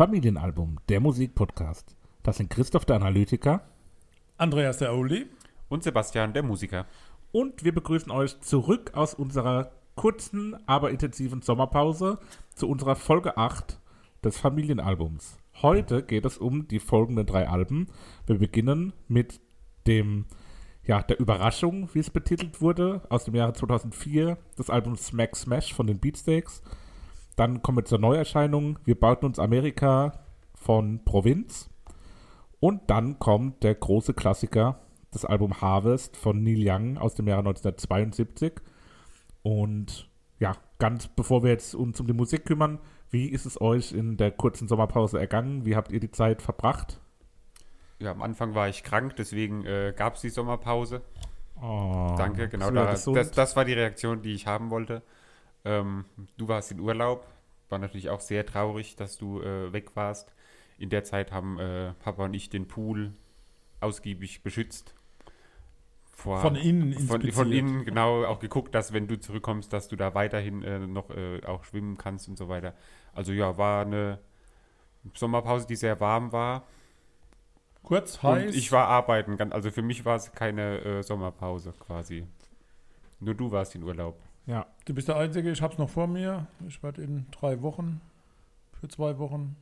Familienalbum, der Musikpodcast. Das sind Christoph der Analytiker Andreas der Oli. Und Sebastian, der Musiker. und wir begrüßen euch zurück aus unserer kurzen, aber intensiven Sommerpause zu unserer Folge 8 des Familienalbums. Heute geht es um die folgenden drei Alben. Wir beginnen mit dem, ja, der Überraschung, wie es betitelt wurde, aus dem Jahre 2004, das Album Smack Smash von den Beatsteaks. Dann kommen wir zur Neuerscheinung, wir bauten uns Amerika von Provinz. Und dann kommt der große Klassiker, das Album Harvest von Neil Young aus dem Jahre 1972. Und ja, ganz bevor wir jetzt uns um die Musik kümmern, wie ist es euch in der kurzen Sommerpause ergangen? Wie habt ihr die Zeit verbracht? Ja, am Anfang war ich krank, deswegen äh, gab es die Sommerpause. Oh, Danke, genau. Da, das, das war die Reaktion, die ich haben wollte. Ähm, du warst in Urlaub. War natürlich auch sehr traurig, dass du äh, weg warst. In der Zeit haben äh, Papa und ich den Pool ausgiebig beschützt. Vor, Von innen von, von innen, genau, auch geguckt, dass wenn du zurückkommst, dass du da weiterhin äh, noch äh, auch schwimmen kannst und so weiter. Also ja, war eine Sommerpause, die sehr warm war. Kurz, heiß. Und ich war arbeiten, also für mich war es keine äh, Sommerpause quasi. Nur du warst in Urlaub. Ja, Du bist der Einzige, ich hab's noch vor mir. Ich werde in drei Wochen, für zwei Wochen,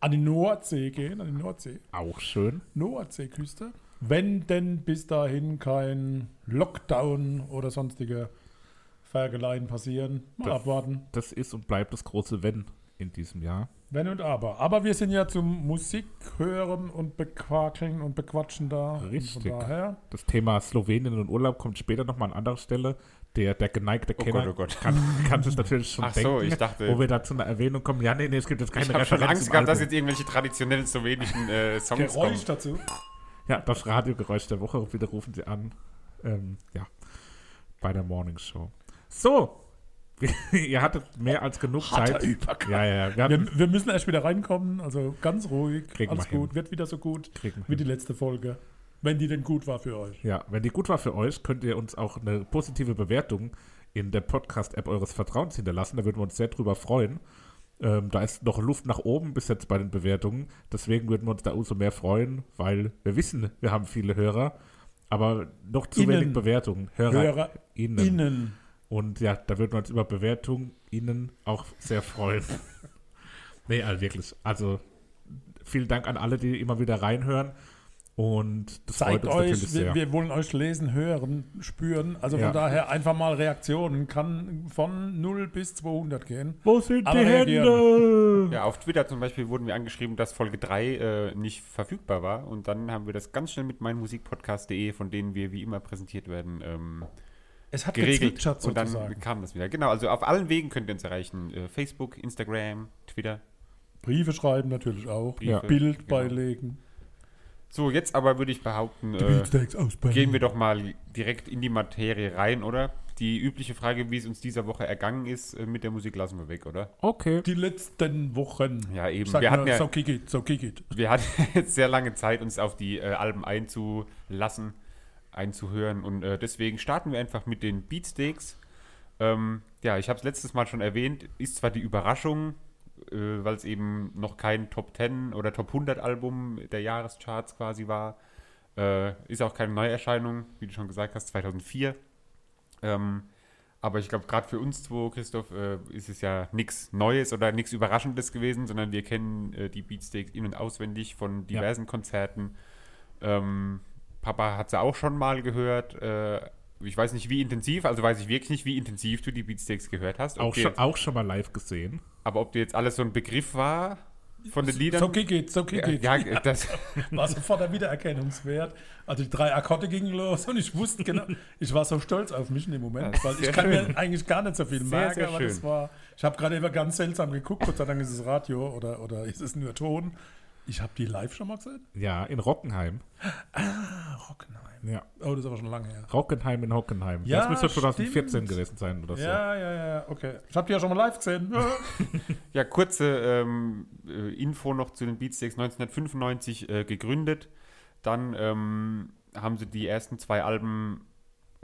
an die Nordsee gehen, an die Nordsee. auch schön. Nordseeküste. Wenn denn bis dahin kein Lockdown oder sonstige Fergeleien passieren. Mal Das- abwarten. Das ist und bleibt das große Wenn in diesem Jahr. Wenn und aber. Aber wir sind ja zum Musik hören und bequakeln und bequatschen da. Richtig. Und von daher. Das Thema Slowenien und Urlaub kommt später nochmal an anderer Stelle. Der, der geneigte Oh Kenner Gott, oh Gott. Kann, kann sich natürlich schon Ach denken, so, ich dachte- wo wir da zu einer Erwähnung kommen. Ja, nee, nee, es gibt jetzt keine Ich habe schon Referenz Angst gehabt, dass jetzt irgendwelche traditionellen slowenischen äh, Songs Geräusch kommen. dazu. Ja, das Radiogeräusch der Woche. Bitte rufen Sie an. Ähm, ja, bei der Morning Show. So, ihr hattet mehr als genug Harter Zeit. Übergang. Ja, ja, wir Wir, wir müssen erst wieder reinkommen, also ganz ruhig, Kriegen alles wir hin. gut, wird wieder so gut Kriegen wir wie hin. die letzte Folge. Wenn die denn gut war für euch. ja, wenn die gut war für euch, könnt ihr uns auch eine positive Bewertung in der Podcast-App eures Vertrauens hinterlassen. Da würden wir uns sehr drüber freuen. Ähm, da ist noch Luft nach oben bis jetzt bei den Bewertungen. Deswegen würden wir uns da umso mehr freuen, weil wir wissen, wir haben viele Hörer, aber noch zu Innen. wenig Bewertungen. Hörer, Hörer innen. innen. Und ja, da würden wir uns über Bewertungen Ihnen auch sehr freuen. nee, also wirklich. Also vielen Dank an alle, die immer wieder reinhören. Und das Zeigt freut uns natürlich euch, sehr. wir, wir wollen euch lesen, hören, spüren. Also von Ja. daher einfach mal Reaktionen. Kann von 0 bis 200 gehen. Wo sind Aber die Hände? Ja, auf Twitter zum Beispiel wurden wir angeschrieben, dass Folge 3 äh, nicht verfügbar war. Und dann haben wir das ganz schnell mit meinmusikpodcast.de, von denen wir wie immer präsentiert werden, ähm, Es hat geregelt. Und dann sozusagen. kam das wieder. Genau, also auf allen Wegen könnt ihr uns erreichen. Äh, Facebook, Instagram, Twitter. Briefe schreiben natürlich auch. Ja. Bild genau. beilegen. So, jetzt aber würde ich behaupten, äh, gehen wir doch mal direkt in die Materie rein, oder? Die übliche Frage, wie es uns dieser Woche ergangen ist, äh, mit der Musik lassen wir weg, oder? Okay. Die letzten Wochen. Ja, eben. Sag Wir hatten ja- so it, so it. Wir hatten jetzt sehr lange Zeit, uns auf die äh, Alben einzulassen, einzuhören und äh, deswegen starten wir einfach mit den Beatsteaks. Ähm, ja, ich habe es letztes Mal schon erwähnt, ist zwar die Überraschung, äh, weil es eben noch kein Top 10 oder Top 100 Album der Jahrescharts quasi war. Äh, ist auch keine Neuerscheinung, wie du schon gesagt hast, 2004. Ähm, aber ich glaube, gerade für uns zwei, Christoph, äh, ist es ja nichts Neues oder nichts Überraschendes gewesen, sondern wir kennen äh, die Beatsteaks in- und auswendig von diversen Konzerten. Ähm, Papa hat sie auch schon mal gehört. Äh, ich weiß nicht, wie intensiv, also weiß ich wirklich nicht, wie intensiv du die Beatsteaks gehört hast. Auch schon, jetzt, auch schon mal live gesehen. aber ob dir jetzt alles so ein Begriff war, von den Liedern. So geht's, so ja, geht's. ja, das, war sofort der Wiedererkennungswert. Also die drei Akkorde gingen los und ich wusste genau, ich war so stolz auf mich in dem Moment, Ja, weil ich kann schön. mir eigentlich gar nicht so viel Sehr, merken, sehr aber schön. das war, ich habe gerade immer ganz seltsam geguckt, Gott sei Dank ist es Radio oder, oder ist es nur Ton. Ich habe die live schon mal gesehen. Ja, in Rockenheim. Ah, Rockenheim. Ja. Oh, das ist aber schon lange her. Rockenheim in Hockenheim. Ja, das müsste 2014 stimmt. gewesen sein oder so. Ja, ja, ja, okay. Ich habe die ja schon mal live gesehen. Ja. kurze ähm, äh, Info noch zu den Beatsteaks 1995 äh, gegründet. Dann ähm, haben sie die ersten zwei Alben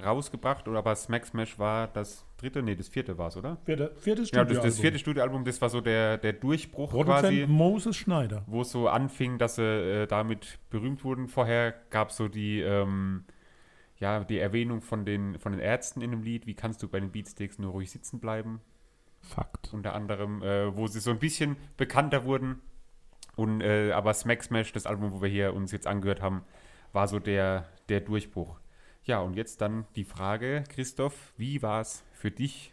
rausgebracht, oder aber Smack Smash war das dritte, nee, das vierte war es, oder? Vierte, viertes Ja, das, das Studioalbum. vierte Studioalbum, das war so der, der Durchbruch Produzent quasi. Moses Schneider. wo es so anfing, dass sie äh, damit berühmt wurden. Vorher gab es so die, ähm, ja, die Erwähnung von den, von den Ärzten in dem Lied, wie kannst du bei den Beatsticks nur ruhig sitzen bleiben, Fakt. unter anderem, äh, wo sie so ein bisschen bekannter wurden. Und äh, aber Smack Smash, das Album, wo wir hier uns jetzt angehört haben, war so der, der Durchbruch. Ja, und jetzt dann die Frage, Christoph, wie war es für dich,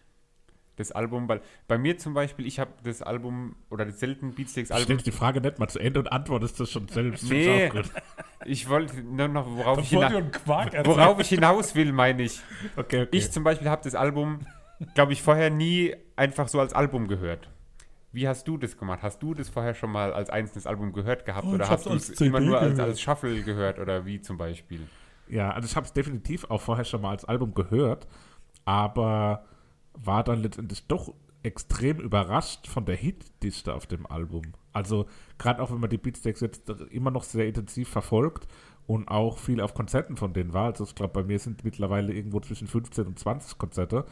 das Album? Weil bei mir zum Beispiel, ich habe das Album oder das selten Beatsticks-Album Stellst die Frage nicht mal zu Ende und antwortest das schon selbst. Nee. Ich wollte nur noch, worauf ich, worauf ich hinaus will, meine ich. Okay, okay. Ich zum Beispiel habe das Album, glaube ich, vorher nie einfach so als Album gehört. Wie hast du das gemacht? Hast du das vorher schon mal als einzelnes Album gehört gehabt? Oh, oder hast du es immer nur als, als Shuffle gehört? Oder wie zum Beispiel? Ja, also ich habe es definitiv auch vorher schon mal als Album gehört, aber war dann letztendlich doch extrem überrascht von der Hitdichte auf dem Album. Also gerade auch wenn man die Beatsteaks jetzt immer noch sehr intensiv verfolgt und auch viel auf Konzerten von denen war, also ich glaube bei mir sind mittlerweile irgendwo zwischen 15 und 20 Konzerte,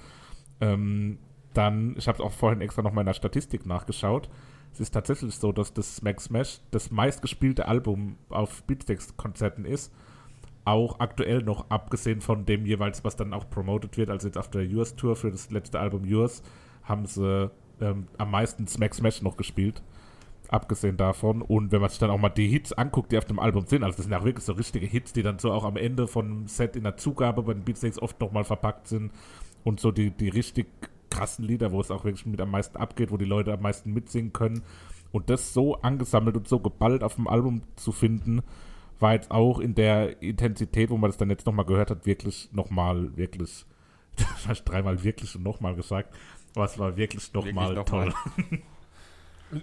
ähm, dann, ich habe es auch vorhin extra noch mal in der Statistik nachgeschaut, es ist tatsächlich so, dass das Smack Smash das meistgespielte Album auf Beatsteaks-Konzerten ist auch aktuell noch, abgesehen von dem jeweils, was dann auch promoted wird, also jetzt auf der Yours Tour für das letzte Album Yours, haben sie ähm, am meisten Smack Smash noch gespielt. Abgesehen davon. Und wenn man sich dann auch mal die Hits anguckt, die auf dem Album sind, also das sind ja auch wirklich so richtige Hits, die dann so auch am Ende von Set in der Zugabe bei den Beatsteaks oft nochmal verpackt sind. Und so die, die richtig krassen Lieder, wo es auch wirklich mit am meisten abgeht, wo die Leute am meisten mitsingen können. Und das so angesammelt und so geballt auf dem Album zu finden, war jetzt auch in der Intensität, wo man das dann jetzt nochmal gehört hat, wirklich nochmal, wirklich, das ich dreimal wirklich und nochmal gesagt, aber es war wirklich nochmal noch toll.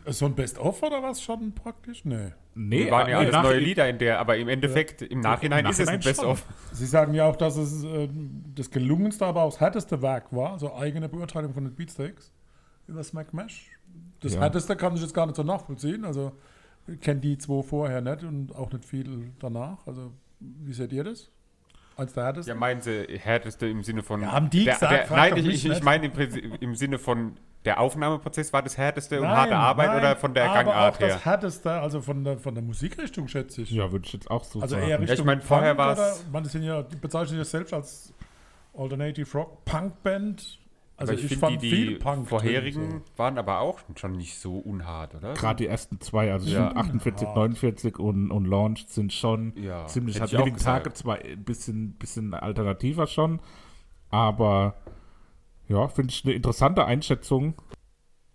So ein Best-of oder was schon praktisch? Nee. Nee, Die waren ja alles neue Lieder in der, aber im Endeffekt, im Nachhinein Im ist es ein Nachhinein. Best-of. Sie sagen ja auch, dass es äh, das gelungenste, aber auch das härteste Werk war. Also eigene Beurteilung von den Beatsteaks über Smack Mash. Das Ja. härteste kann ich jetzt gar nicht so nachvollziehen. Also kenne die zwei vorher nicht und auch nicht viel danach. Also wie seht ihr das? Als der härteste? Ja, meinen Sie härteste im Sinne von. Ja, haben die der, gesagt, der, Nein, ich, ich, ich meine im, Prinzip- im Sinne von der Aufnahmeprozess war das härteste und Nein, harte Arbeit nein, oder von der aber Gangart auch her? das härteste, also von der, von der Musikrichtung schätze ich. Ja, würde ich jetzt auch so Also sagen. eher Richtung ich mein, vorher war's- oder- Man sind ja, die bezeichnen sich selbst als Alternative Rock Punk Band. Also aber ich, ich, finde, fand die, viel die Punk vorherigen drin, waren aber auch schon nicht so unhart, oder? Gerade die ersten zwei, also Ja. ja. 48, Hart. 49 und, und Launch sind schon Ja, ziemlich hart. Living Tage zwar ein bisschen, bisschen alternativer schon, aber ja, finde ich eine interessante Einschätzung.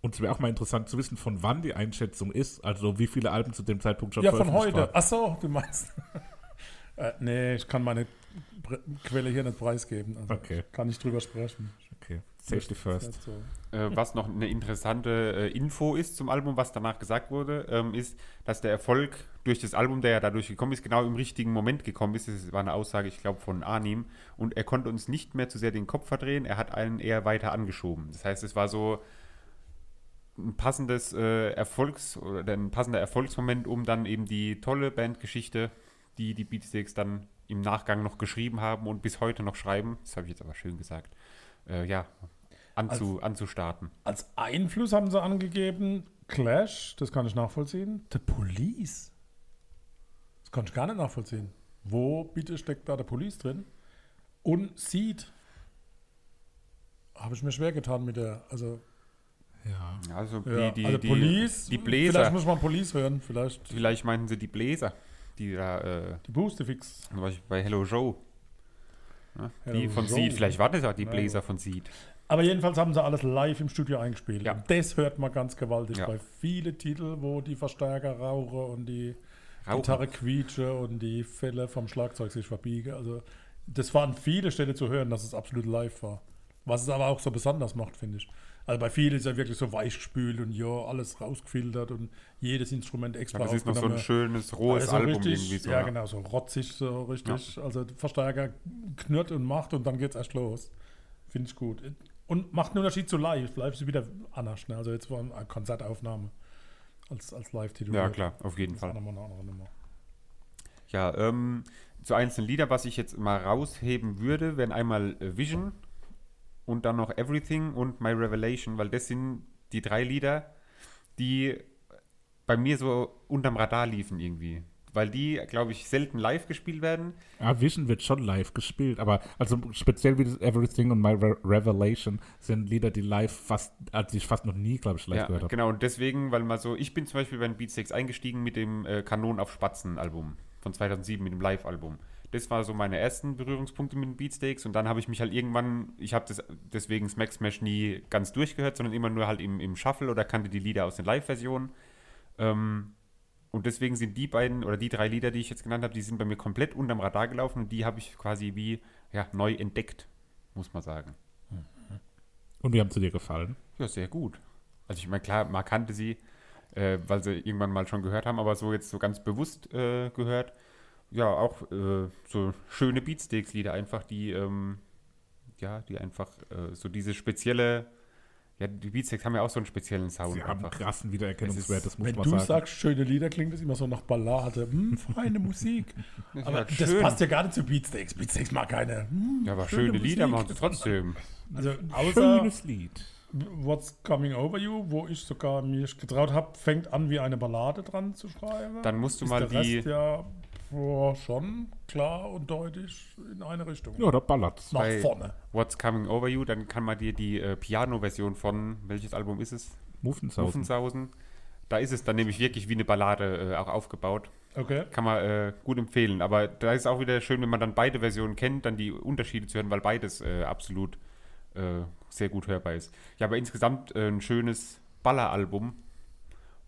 Und es wäre auch mal interessant zu wissen, von wann die Einschätzung ist, also wie viele Alben zu dem Zeitpunkt schon So. Ja, von veröffentlicht heute. waren. Ach so, du meinst. äh, nee, ich kann meine Quelle hier nicht preisgeben. Also Okay. Kann nicht drüber sprechen. Okay, Safety first. Nicht so. Äh, was noch eine interessante äh, Info ist zum Album, was danach gesagt wurde, ähm, ist, dass der Erfolg durch das Album, der ja dadurch gekommen ist, genau im richtigen Moment gekommen ist. Das war eine Aussage, ich glaube, von Arnim. Und er konnte uns nicht mehr zu sehr den Kopf verdrehen, er hat einen eher weiter angeschoben. Das heißt, es war so ein passendes äh, Erfolgs- oder ein passender Erfolgsmoment, um dann eben die tolle Bandgeschichte, die die Beatsteaks dann im Nachgang noch geschrieben haben und bis heute noch schreiben, das habe ich jetzt aber schön gesagt, äh, ja, anzu, anzustarten. Als Einfluss haben sie angegeben, Clash, das kann ich nachvollziehen. The Police. Das kann ich gar nicht nachvollziehen. Wo bitte steckt da der Police drin? Und Seed. Habe ich mir schwer getan mit der, also, Ja. Also ja, die, die, also die, Police. die Vielleicht Bläser. muss man Police hören, vielleicht. Vielleicht meinten sie die Bläser, die da äh, Die Boostefix. zum Beispiel bei Hello Joe. Ne? die von. Seed. Vielleicht waren das auch die Ja. Bläser von Seed. Aber jedenfalls haben sie alles live im Studio eingespielt. Ja. Das hört man ganz gewaltig Ja. bei vielen Titeln, wo die Verstärker rauchen und die Rauchen. Gitarre quietsche und die Fälle vom Schlagzeug sich verbiegen. Also das waren viele Stellen zu hören, dass es absolut live war. Was es aber auch so besonders macht, finde ich. Also bei vielen ist ja wirklich so weich gespült und ja, alles rausgefiltert und jedes Instrument extra Ja, das ist noch so ein schönes, rohes Also Album richtig, irgendwie so. Ja, genau, so rotzig, so richtig. Also Verstärker knurrt und macht und dann geht's erst los. Finde ich gut. Und macht einen Unterschied zu live. Live ist wieder anders. Ne? Also jetzt war eine Konzertaufnahme als, als Live-Titel. Ja, klar, auf jeden Fall. nochmal eine andere Nummer. Ja, ähm, zu einzelnen Lieder, was ich jetzt mal rausheben würde, wären einmal äh, Vision und dann noch Everything und My Revelation, weil das sind die drei Lieder, die bei mir so unterm Radar liefen irgendwie. Weil die, glaube ich, selten live gespielt werden. Ja, Vision wird schon live gespielt, aber also speziell wie das Everything und My Re Revelation sind Lieder, die live fast, also ich fast noch nie, glaube ich, live Ja, gehört habe. genau. Und deswegen, weil mal so, ich bin zum Beispiel bei den Beatsteaks eingestiegen mit dem äh, Kanon auf Spatzen Album von 2007, mit dem Live-Album. Das war so meine ersten Berührungspunkte mit den Beatsteaks und dann habe ich mich halt irgendwann, ich habe das deswegen Smack Smash nie ganz durchgehört, sondern immer nur halt im, im Shuffle oder kannte die Lieder aus den Live-Versionen. Ähm, und deswegen sind die beiden oder die drei Lieder, die ich jetzt genannt habe, die sind bei mir komplett unterm Radar gelaufen und die habe ich quasi wie ja, neu entdeckt, muss man sagen. Und wie haben sie dir gefallen? Ja, sehr gut. Also ich meine, klar, man kannte sie, äh, weil sie irgendwann mal schon gehört haben, aber so jetzt so ganz bewusst äh, gehört. Ja, auch äh, so schöne Beatsteaks-Lieder einfach, die, ähm, ja, die einfach äh, so diese spezielle, ja, die Beatsteaks haben ja auch so einen speziellen Sound Sie haben einen einfach. krassen Wiedererkennungswert, das muss Wenn man du sagen. sagst, schöne Lieder, klingt das immer so nach Ballade. Hm, feine Musik. Ja, Aber das schön. passt ja gar nicht zu Beatsteaks. Beatsteaks mag keine. Hm, Ja, aber schöne, Lieder Musik. machen sie trotzdem. Also außer Schönes Lied. What's Coming Over You, wo ich sogar mich getraut habe, fängt an wie eine Ballade dran zu schreiben. Dann musst du ist mal der die- Rest ja boah, schon klar und deutlich in eine Richtung. Ja, da ballert's. Nach bei- vorne. What's Coming Over You, dann kann man dir die äh, Piano-Version von, welches Album ist es? Muffensausen. Muffensausen. Da ist es dann nämlich wirklich wie eine Ballade äh, auch aufgebaut. Okay. Kann man äh, gut empfehlen. Aber da ist auch wieder schön, wenn man dann beide Versionen kennt, dann die Unterschiede zu hören, weil beides äh, absolut äh, sehr gut hörbar ist. Ja, aber insgesamt äh, ein schönes Balleralbum,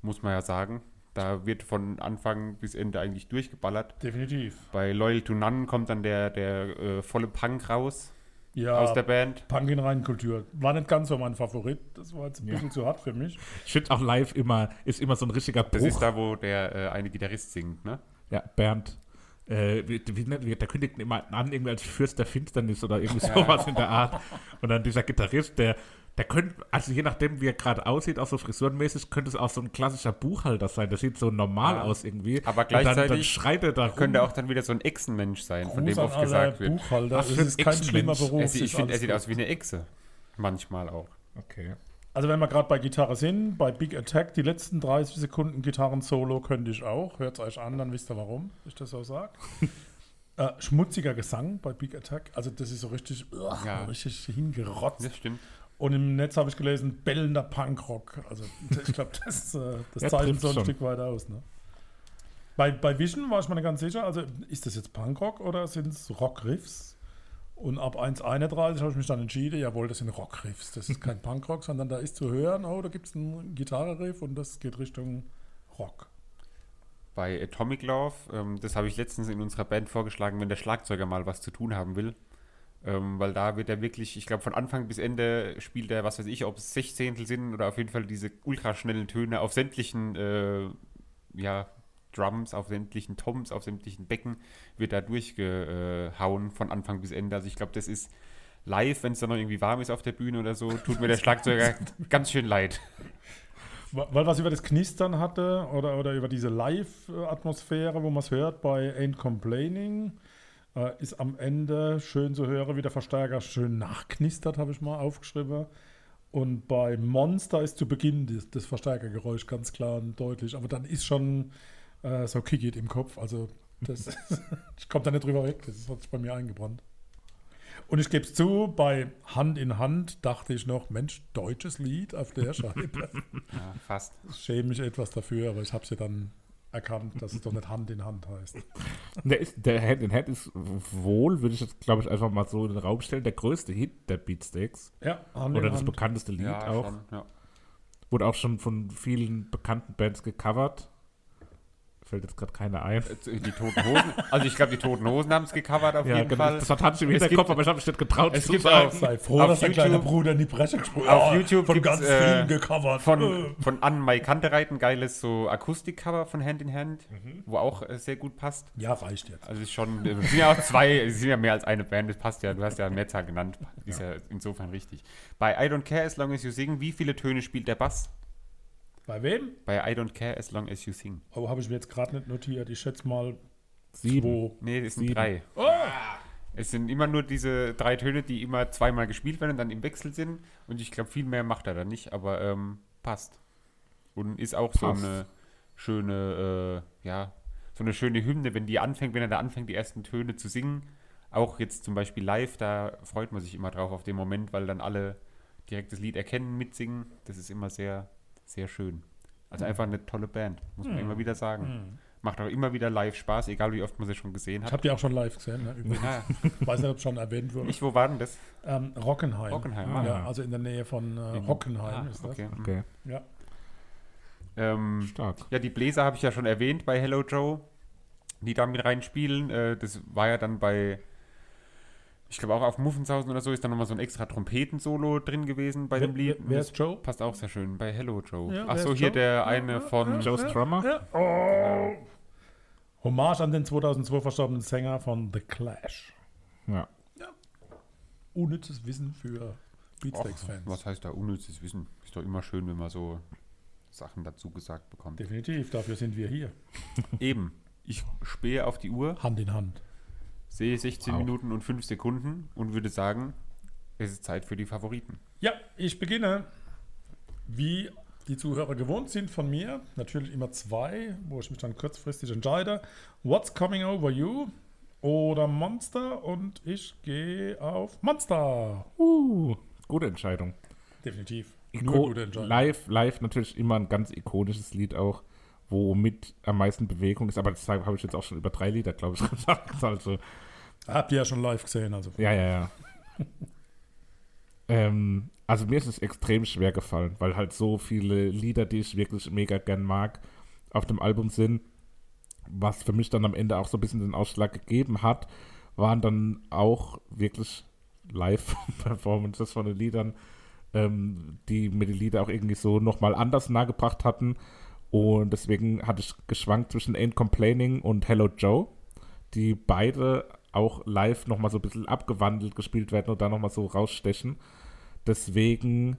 muss man ja sagen. Da wird von Anfang bis Ende eigentlich durchgeballert. Definitiv. Bei Loyal to None kommt dann der, der äh, volle Punk raus Ja, aus der Band. Punk in Reinkultur. War nicht ganz so mein Favorit. Das war jetzt ein bisschen zu hart für mich. Ich finde auch live immer, ist immer so ein richtiger Bruch. Das ist da, wo der äh, eine Gitarrist singt, ne? Ja, Bernd. Äh, wie, wie, nennt- wie, der kündigt immer an, irgendwie als Fürst der Finsternis oder irgendwie sowas in der Art. Und dann dieser Gitarrist, der, der könnte, also je nachdem, wie er gerade aussieht, auch so frisurenmäßig, könnte es auch so ein klassischer Buchhalter sein. Der sieht so normal Ja. aus irgendwie. Aber Und dann, dann gleichzeitig schreit er da rum. Könnte auch dann wieder so ein Echsenmensch sein, von Gruß dem an oft gesagt wird. Buchhalter. Es für ein ist kein schlimmer. Beruf. Er, sieht- ich finde, er sieht gut. aus wie eine Echse. Manchmal auch. Okay. Also wenn wir gerade bei Gitarre sind, bei Big Attack, die letzten 30 Sekunden Gitarren-Solo könnte ich auch. Hört es euch an, dann wisst ihr, warum ich das so sage. äh, schmutziger Gesang bei Big Attack. Also das ist so richtig, uah, Ja. richtig hingerotzt. Das stimmt. Und im Netz habe ich gelesen, bellender Punkrock. Also ich glaube, das, äh, das Ja, zeichnet so ein schon. Stück weit aus. Ne? Bei, bei Vision war ich mir nicht ganz sicher, also ist das jetzt Punkrock oder sind es Rockriffs? Und ab 1.31 habe ich mich dann entschieden, jawohl, das sind Rockriffs. Das ist kein Punkrock, sondern da ist zu hören, oh, da gibt es einen Gitarreriff und das geht Richtung Rock. Bei Atomic Love, ähm, das habe ich letztens in unserer Band vorgeschlagen, wenn der Schlagzeuger mal was zu tun haben will. Ähm, weil da wird er wirklich, ich glaube, von Anfang bis Ende spielt er, was weiß ich, ob es Sechzehntel sind oder auf jeden Fall diese ultraschnellen Töne auf sämtlichen äh, ja, Drums, auf sämtlichen Toms, auf sämtlichen Becken wird da durchgehauen von Anfang bis Ende. Also ich glaube, das ist live, wenn es dann noch irgendwie warm ist auf der Bühne oder so, tut mir der Schlagzeuger ganz schön leid. Weil was über das Knistern hatte oder, oder über diese Live-Atmosphäre, wo man es hört bei Ain't Complaining, äh, ist am Ende schön zu hören, wie der Verstärker schön nachknistert, habe ich mal aufgeschrieben. Und bei Monster ist zu Beginn das, das Verstärkergeräusch ganz klar und deutlich. Aber dann ist schon äh, so Kickit im Kopf. Also das ich komme da nicht drüber weg. Das hat sich bei mir eingebrannt. Und ich gebe es zu, bei Hand in Hand dachte ich noch, Mensch, deutsches Lied auf der Scheibe. Ja, fast. Ich schäme mich etwas dafür, aber ich habe es ja dann erkannt, dass es doch nicht Hand in Hand heißt. Der, ist, der Hand in Hand ist wohl, würde ich jetzt, glaube ich, einfach mal so in den Raum stellen, der größte Hit der Beatsteaks. Ja, Hand Oder in das Hand. bekannteste Lied Ja, auch. schon, ja. Wurde auch schon von vielen bekannten Bands gecovert. Fällt jetzt gerade keiner ein. Äh, Die Toten Hosen. Also ich glaube, die Toten Hosen haben es gecovert auf Ja, jeden genau. Fall. Das hat Hans im Hinterkopf, gibt- aber ich habe mich nicht getraut es zu gibt sagen. auch- Sei froh, Auf dass der kleine YouTube- Bruder in die Bresche gesprungen Auf ist. YouTube Von ganz äh, vielen gecovert. Von, Äh. von Anne-Mai Kantereit ein geiles so Akustikcover von Hand in Hand, Mhm. wo auch äh, sehr gut passt. Ja, reicht jetzt. Also ist schon, es sind ja auch zwei, es sind ja mehr als eine Band, das passt ja, du hast ja Mehrzahl genannt, ist ja insofern richtig. Bei I Don't Care As Long As You Sing, wie viele Töne spielt der Bass? Bei wem? Bei I Don't Care As Long As You Sing. Oh, habe ich mir jetzt gerade nicht notiert. Ich schätze mal Sieben. zwei. Nee, das sind Sieben. drei. Oh! Es sind immer nur diese drei Töne, die immer zweimal gespielt werden und dann im Wechsel sind. Und ich glaube, viel mehr macht er da nicht, aber ähm, passt. Und ist auch so Passt. eine schöne, äh, ja, so eine schöne Hymne, wenn die anfängt, wenn er da anfängt, die ersten Töne zu singen. Auch jetzt zum Beispiel live, da freut man sich immer drauf auf den Moment, weil dann alle direkt das Lied erkennen, mitsingen. Das ist immer sehr, sehr schön. Also einfach eine tolle Band, muss man immer wieder sagen. Macht auch immer wieder live Spaß, egal wie oft man sie schon gesehen Ich hat. habe die auch schon live gesehen. Ne? Übrigens. Ja, Weiß nicht, ob es schon erwähnt wurde. ich, wo war denn das? Ähm, Rockenheim. Rockenheim, ah. Ja, also in der Nähe von äh, Hockenheim Ah, ist das. okay. Okay, Ja. Ähm, stark. ja, die Bläser habe ich ja schon erwähnt bei Hello Joe, die da mit reinspielen. Äh, das war ja dann bei, ich glaube auch auf Muffensausen oder so, ist dann nochmal so ein extra Trompetensolo drin gewesen bei Wer, dem Lied. wer, ist Joe? passt auch sehr schön bei Hello Joe. Ja, Ach wer so, ist hier Joe? der eine von Joe Strummer? Ja. Oh. Hommage an den 2002 verstorbenen Sänger von The Clash. Ja. Unnützes Wissen für Beatsteaks-Fans. was heißt da unnützes Wissen? Ist doch immer schön, wenn man so Sachen dazu gesagt bekommt. Definitiv, dafür sind wir hier. Eben, ich spähe auf die Uhr, Hand in Hand. Sehe 16 Wow. Minuten und 5 Sekunden und würde sagen, es ist Zeit für die Favoriten. Ja, ich beginne, wie die Zuhörer gewohnt sind von mir. Natürlich immer zwei, wo ich mich dann kurzfristig entscheide. What's Coming Over You oder Monster? Und ich gehe auf Monster. Uh, gute Entscheidung. Definitiv. Iko Nur gute Entscheidung. live, live natürlich immer ein ganz ikonisches Lied auch, wo mit am meisten Bewegung ist. Aber das habe ich jetzt auch schon über drei Lieder, glaube ich, gesagt. Also, Habt ihr ja schon live gesehen. Also. ja, ja, ja. ähm, also mir ist es extrem schwer gefallen, weil halt so viele Lieder, die ich wirklich mega gern mag, auf dem Album sind. Was für mich dann am Ende auch so ein bisschen den Ausschlag gegeben hat, waren dann auch wirklich Live-Performances von den Liedern, ähm, die mir die Lieder auch irgendwie so nochmal anders nahegebracht hatten. Und deswegen hatte ich geschwankt zwischen Ain't Complaining und Hello Joe, die beide auch live nochmal so ein bisschen abgewandelt gespielt werden und da nochmal so rausstechen. Deswegen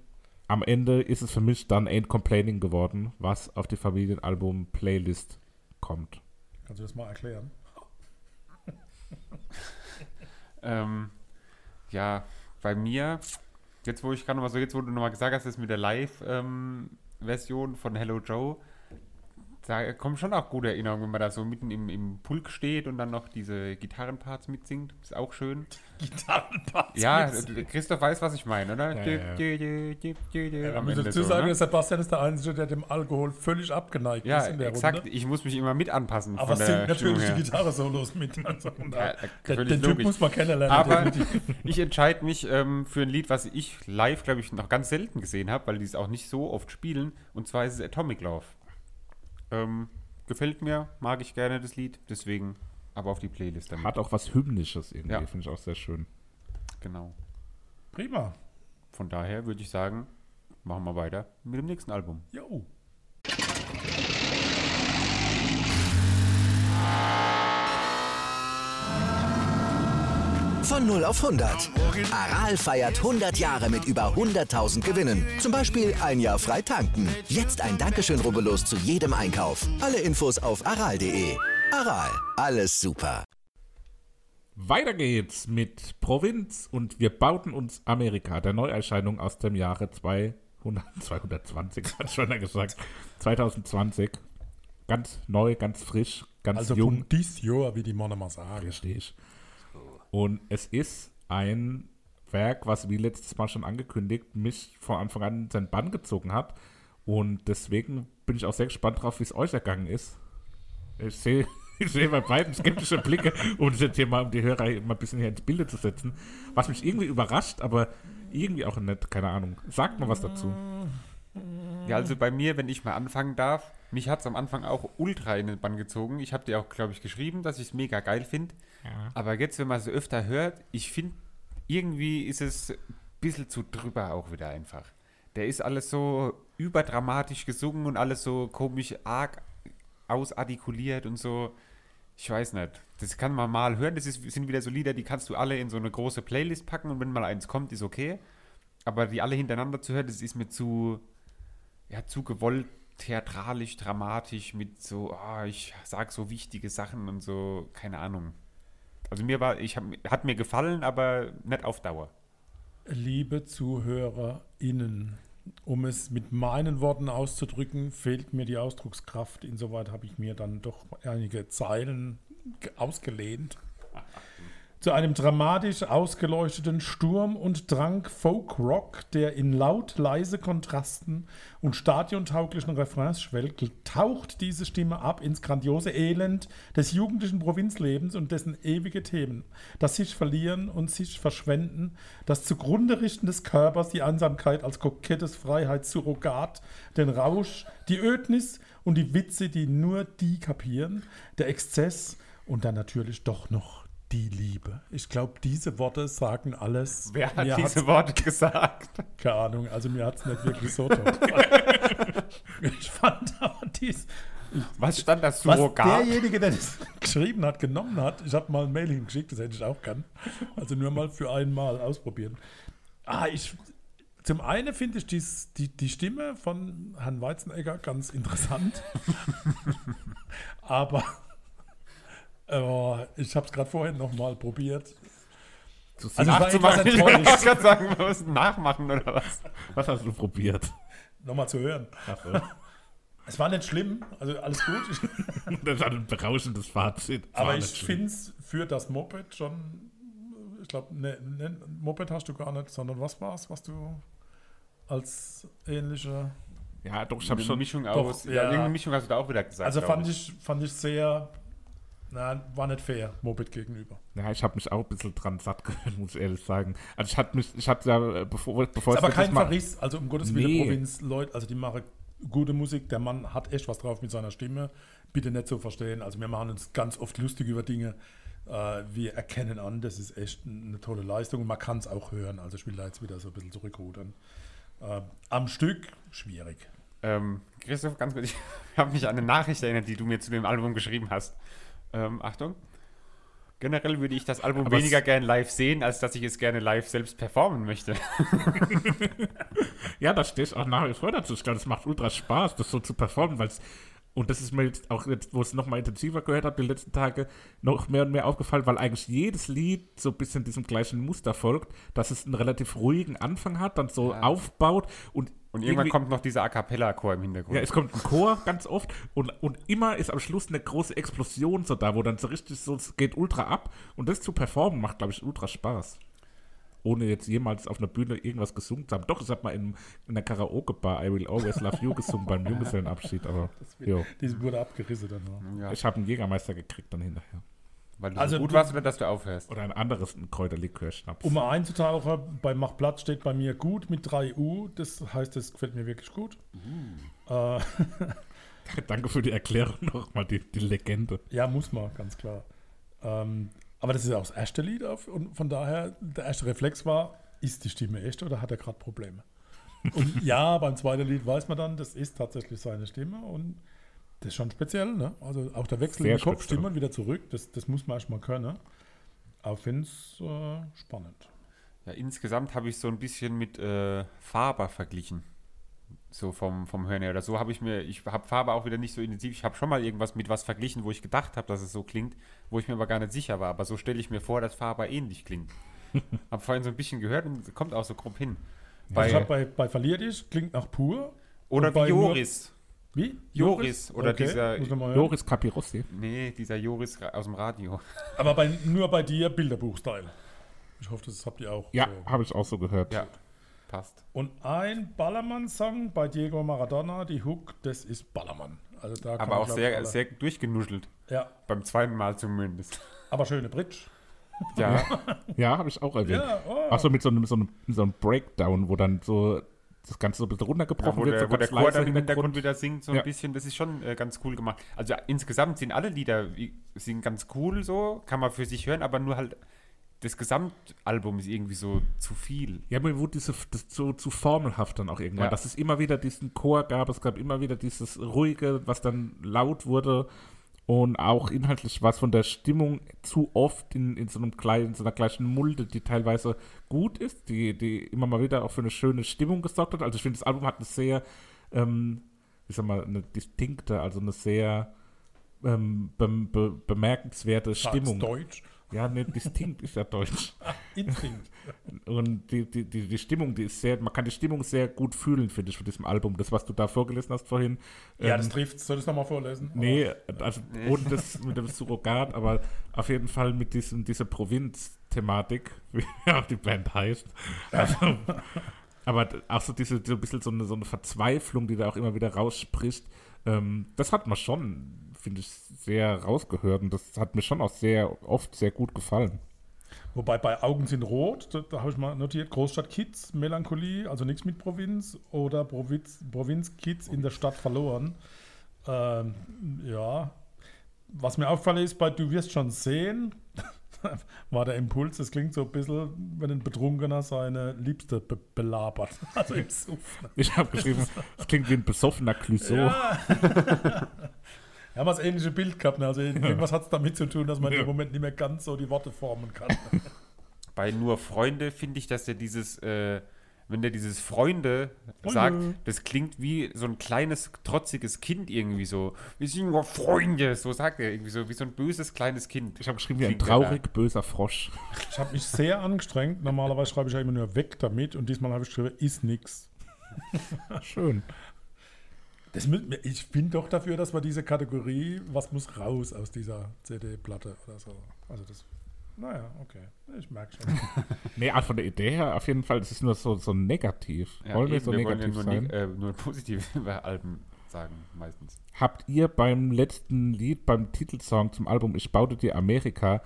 am Ende ist es für mich dann Ain't Complaining geworden, was auf die Familienalbum-Playlist kommt. Kannst du das mal erklären? Ähm, ja, bei mir, jetzt wo ich gerade nochmal so, jetzt wo du nochmal gesagt hast, das mit der Live-Version von Hello Joe, da kommen schon auch gute Erinnerungen, wenn man da so mitten im, im Pulk steht und dann noch diese Gitarrenparts mitsingt. Ist auch schön. Gitarrenparts. Ja, mit- äh, Christoph weiß, was ich meine, oder? Ja, ja. am muss dazu so, sagen, ne? der Sebastian ist der Einzige, der dem Alkohol völlig abgeneigt Ja, ist in der exakt. Runde. Ich muss mich immer mit anpassen. Aber von Stimmung natürlich die her. Gitarre-Solos mit. Also, Ja, den den Typ muss man kennenlernen. Aber ich entscheide mich ähm, für ein Lied, was ich live, glaube ich, noch ganz selten gesehen habe, weil die es auch nicht so oft spielen. Und zwar ist es Atomic Love. Ähm, gefällt mir, mag ich gerne das Lied, deswegen aber auf die Playlist damit. Hat auch was Hymnisches irgendwie, Ja. finde ich auch sehr schön. Genau. Prima. Von daher würde ich sagen, machen wir weiter mit dem nächsten Album. Jo. Von 0 auf 100. Aral feiert 100 Jahre mit über 100.000 Gewinnen. Zum Beispiel ein Jahr frei tanken. Jetzt ein Dankeschön, rubbellos zu jedem Einkauf. Alle Infos auf aral.de. Aral, alles super. Weiter geht's mit Provinz und wir bauten uns Amerika, der Neuerscheinung aus dem Jahre 200, 220, hat schon gesagt, 2020. Ganz neu, ganz frisch, ganz Also jung. von dies Jahr, wie die Männer mal sagen. Verstehe ich. Und es ist ein Werk, was wie letztes Mal schon angekündigt, mich von Anfang an in seinen Bann gezogen hat. Und deswegen bin ich auch sehr gespannt drauf, wie es euch ergangen ist. Ich sehe ich sehe bei beiden skeptische Blicke, um das jetzt um die Hörer mal ein bisschen hier ins Bilde zu setzen. Was mich irgendwie überrascht, aber irgendwie auch nicht, keine Ahnung. Sagt mal was dazu. Ja, also bei mir, wenn ich mal anfangen darf, mich hat es am Anfang auch ultra in den Bann gezogen. Ich habe dir auch, glaube ich, geschrieben, dass ich es mega geil finde. Ja. Aber jetzt, wenn man es öfter hört, ich finde, irgendwie ist es ein bisschen zu drüber auch wieder einfach. Der ist alles so überdramatisch gesungen und alles so komisch arg ausartikuliert und so. Ich weiß nicht. Das kann man mal hören. Das ist, sind wieder so Lieder, die kannst du alle in so eine große Playlist packen und wenn mal eins kommt, ist okay. Aber die alle hintereinander zu hören, das ist mir zu, ja, zu gewollt, theatralisch, dramatisch, mit so, ah, ich sag so wichtige Sachen und so, keine Ahnung. Also mir war, ich hab, hat mir gefallen, aber nicht auf Dauer. Liebe ZuhörerInnen, um es mit meinen Worten auszudrücken, fehlt mir die Ausdruckskraft. Insoweit habe ich mir dann doch einige Zeilen ge- ausgelehnt. Zu einem dramatisch ausgeleuchteten Sturm und Drang Folk-Rock, der in laut-leise Kontrasten und stadiontauglichen Refrains schwelgt, taucht diese Stimme ab ins grandiose Elend des jugendlichen Provinzlebens und dessen ewige Themen. Das sich verlieren und sich verschwenden, das zugrunde richten des Körpers, die Einsamkeit als kokettes Freiheitssurrogat, den Rausch, die Ödnis und die Witze, die nur die kapieren, der Exzess und dann natürlich doch noch die Liebe. Ich glaube, diese Worte sagen alles. Wer hat Mir diese Worte gesagt? keine Ahnung, also mir hat es nicht wirklich so tot. ich fand aber dies, Was stand das was Surrogat? derjenige, der das geschrieben hat, genommen hat. Ich habe mal ein Mail hingeschickt, das hätte ich auch gern. Also nur mal für einmal ausprobieren. Ah, ich, zum einen finde ich dies, die, die Stimme von Herrn Weizenegger ganz interessant. aber äh, ich habe es gerade vorhin noch mal probiert. Zu Also singen. ich war wollte sagen, wir müssen nachmachen oder was? was hast du probiert? nochmal zu hören. Ach so. Es war nicht schlimm, also alles gut. Das hat ein berauschendes Fazit. Aber War ich finde es für das Moped schon, ich glaube, ne, ne, Moped hast du gar nicht, sondern was war es, was du als ähnliche. Ja, doch, ich habe Eine schon. Mischung Doch, aus. Ja, ja. irgendeine Mischung hast du da auch wieder gesagt. Also fand ich, fand ich sehr, na, war nicht fair, Moped gegenüber. Ja, ich habe mich auch ein bisschen dran satt gehört, muss ich ehrlich sagen. Also ich hatte mich, ich hatte ja, äh, bevor, bevor Ist es aber kein Verriss, also um Gottes Willen, Nee. Provinz-Leute, also die machen gute Musik, der Mann hat echt was drauf mit seiner Stimme, bitte nicht so verstehen, also wir machen uns ganz oft lustig über Dinge, äh, wir erkennen an, das ist echt eine tolle Leistung und man kann es auch hören, also ich will da jetzt wieder so ein bisschen zurückrudern. Äh, am Stück schwierig. Ähm, Christoph, ganz kurz, ich habe mich an eine Nachricht erinnert, die du mir zu dem Album geschrieben hast. Ähm, Achtung. Generell würde ich das Album Aber weniger gern live sehen, als dass ich es gerne live selbst performen möchte. Ja, da stehe ich auch nach wie vor dazu. Ich glaube, es macht ultra Spaß, das so zu performen, weil es, und das ist mir jetzt auch jetzt, wo ich es nochmal intensiver gehört habe, die letzten Tage, noch mehr und mehr aufgefallen, weil eigentlich jedes Lied so ein bisschen diesem gleichen Muster folgt, dass es einen relativ ruhigen Anfang hat, dann so Ja. aufbaut und Und irgendwann kommt noch dieser A Cappella-Chor im Hintergrund. Ja, es kommt ein Chor ganz oft und, und immer ist am Schluss eine große Explosion so da, wo dann so richtig so, es geht ultra ab und das zu performen macht, glaube ich, ultra Spaß. Ohne jetzt jemals auf einer Bühne irgendwas gesungen zu haben. Doch, ich habe mal in, in der Karaoke-Bar I Will Always Love You gesungen beim Junggesellenabschied, aber jo. Die wurde abgerissen dann noch. Ja, ich habe einen Jägermeister gekriegt dann hinterher. Weil du Also so gut du- warst oder dass du aufhörst. Oder ein anderes Kräuterlikör-Schnaps. Um mal einzutauchen, bei Mach Platz steht bei mir gut mit 3 U, das heißt, das gefällt mir wirklich gut. Äh, Danke für die Erklärung nochmal, die, die Legende. Ja, muss man, ganz klar. Ähm, aber das ist ja auch das erste Lied auf, und von daher, der erste Reflex war, ist die Stimme echt oder hat er gerade Probleme? Und ja, beim zweiten Lied weiß man dann, das ist tatsächlich seine Stimme und das ist schon speziell, ne? Also auch der Wechsel Sehr die Kopf. Stimme wieder zurück, das, das muss man erstmal können. Aber ich finde es äh, spannend. Ja, insgesamt habe ich so ein bisschen mit äh, Faber verglichen. So vom, vom Hören her. Oder so habe ich mir, ich habe Faber auch wieder nicht so intensiv. Ich habe schon mal irgendwas mit was verglichen, wo ich gedacht habe, dass es so klingt, wo ich mir aber gar nicht sicher war. Aber so stelle ich mir vor, dass Faber ähnlich klingt. habe vorhin so ein bisschen gehört und kommt auch so grob hin. Bei, Bei, also bei, bei Verlier dich klingt nach pur. oder bei wie Joris. Wie? Joris oder dieser- muss ich mal hören. Joris Capirossi. Nee, dieser Joris aus dem Radio. Aber bei, nur bei dir Bilderbuch-Style. Ich hoffe, das habt ihr auch. Ja, so. habe ich auch so gehört. Ja, passt. Und ein Ballermann-Song bei Diego Maradona, die Hook, das ist Ballermann. Also da Aber auch sehr, alle- sehr durchgenuschelt. Ja, Beim zweiten Mal zumindest. aber schöne Bridge. Ja, Ja, habe ich auch erwähnt. Ja, oh. Ach so, mit so einem, so, einem, so einem Breakdown, wo dann so das Ganze so ein bisschen runtergebrochen wo wird, der, so wo der Chor dann im Hintergrund wieder singt, so Ja. ein bisschen. Das ist schon äh, ganz cool gemacht. Also ja, insgesamt sind alle Lieder wie- sind ganz cool so, kann man für sich hören, aber nur halt das Gesamtalbum ist irgendwie so zu viel. Ja, mir wurde diese, das so zu formelhaft dann auch irgendwann, Ja. dass es immer wieder diesen Chor gab, es gab immer wieder dieses ruhige, was dann laut wurde und auch inhaltlich was von der Stimmung zu oft in, in so einem kleinen, in so einer gleichen Mulde, die teilweise gut ist, die, die immer mal wieder auch für eine schöne Stimmung gesorgt hat. Also ich finde, das Album hat eine sehr, ähm, wie sag mal, eine distinkte, also eine sehr ähm, be be bemerkenswerte Stimmung. Deutsch. Ja, ne, distinkt ist ja Deutsch. Instinkt. Und die, die, die, die Stimmung, die ist sehr, man kann die Stimmung sehr gut fühlen, finde ich, von diesem Album. Das, was du da vorgelesen hast vorhin. ja, ähm, das trifft. Soll ich es nochmal vorlesen? Nee, also ohne das mit dem Surrogat, aber auf jeden Fall mit diesem, dieser Provinz-Thematik, wie auch die Band heißt. Also, aber auch so diese, so ein bisschen so eine, so eine Verzweiflung, die da auch immer wieder rausspricht, ähm, das hat man schon, finde ich, sehr rausgehört und das hat mir schon auch sehr oft sehr gut gefallen. Wobei bei Augen sind rot, da, da habe ich mal notiert, Großstadt Kids, Melancholie, also nichts mit Provinz oder Provinz, Provinz Kids in der Stadt verloren. Ähm, ja, was mir auffällt ist, bei Du wirst schon sehen, war der Impuls, das klingt so ein bisschen, wenn ein Betrunkener seine Liebste be belabert. Also im Suff. Ich habe geschrieben, es klingt wie ein besoffener Clouseau. Ja. Wir haben das ähnliche Bild gehabt. Ne? Also irgendwas hat es damit zu tun, dass man Ja. im Moment nicht mehr ganz so die Worte formen kann. Bei nur Freunde finde ich, dass der dieses, äh, wenn der dieses Freunde, Freunde. sagt, das klingt wie so ein kleines, trotziges Kind irgendwie so. Wir sind nur Freunde, so sagt er irgendwie so, wie so ein böses kleines Kind. Ich habe geschrieben wie ein da. traurig böser Frosch. Ich habe mich sehr angestrengt. Normalerweise schreibe ich ja immer nur weg damit und diesmal habe ich geschrieben, ist nix. Schön. Das, ich bin doch dafür, dass wir diese Kategorie, was muss raus aus dieser CD-Platte oder so. Also das, naja, okay. Ich merke schon. Nee, also von der Idee her auf jeden Fall, das ist nur so, so negativ. Ja, wollen wir eben, so wir wollen ja negativ nur, sein? äh, nur positiv über Alben sagen, meistens. Habt ihr beim letzten Lied, beim Titelsong zum Album Ich baute dir Amerika,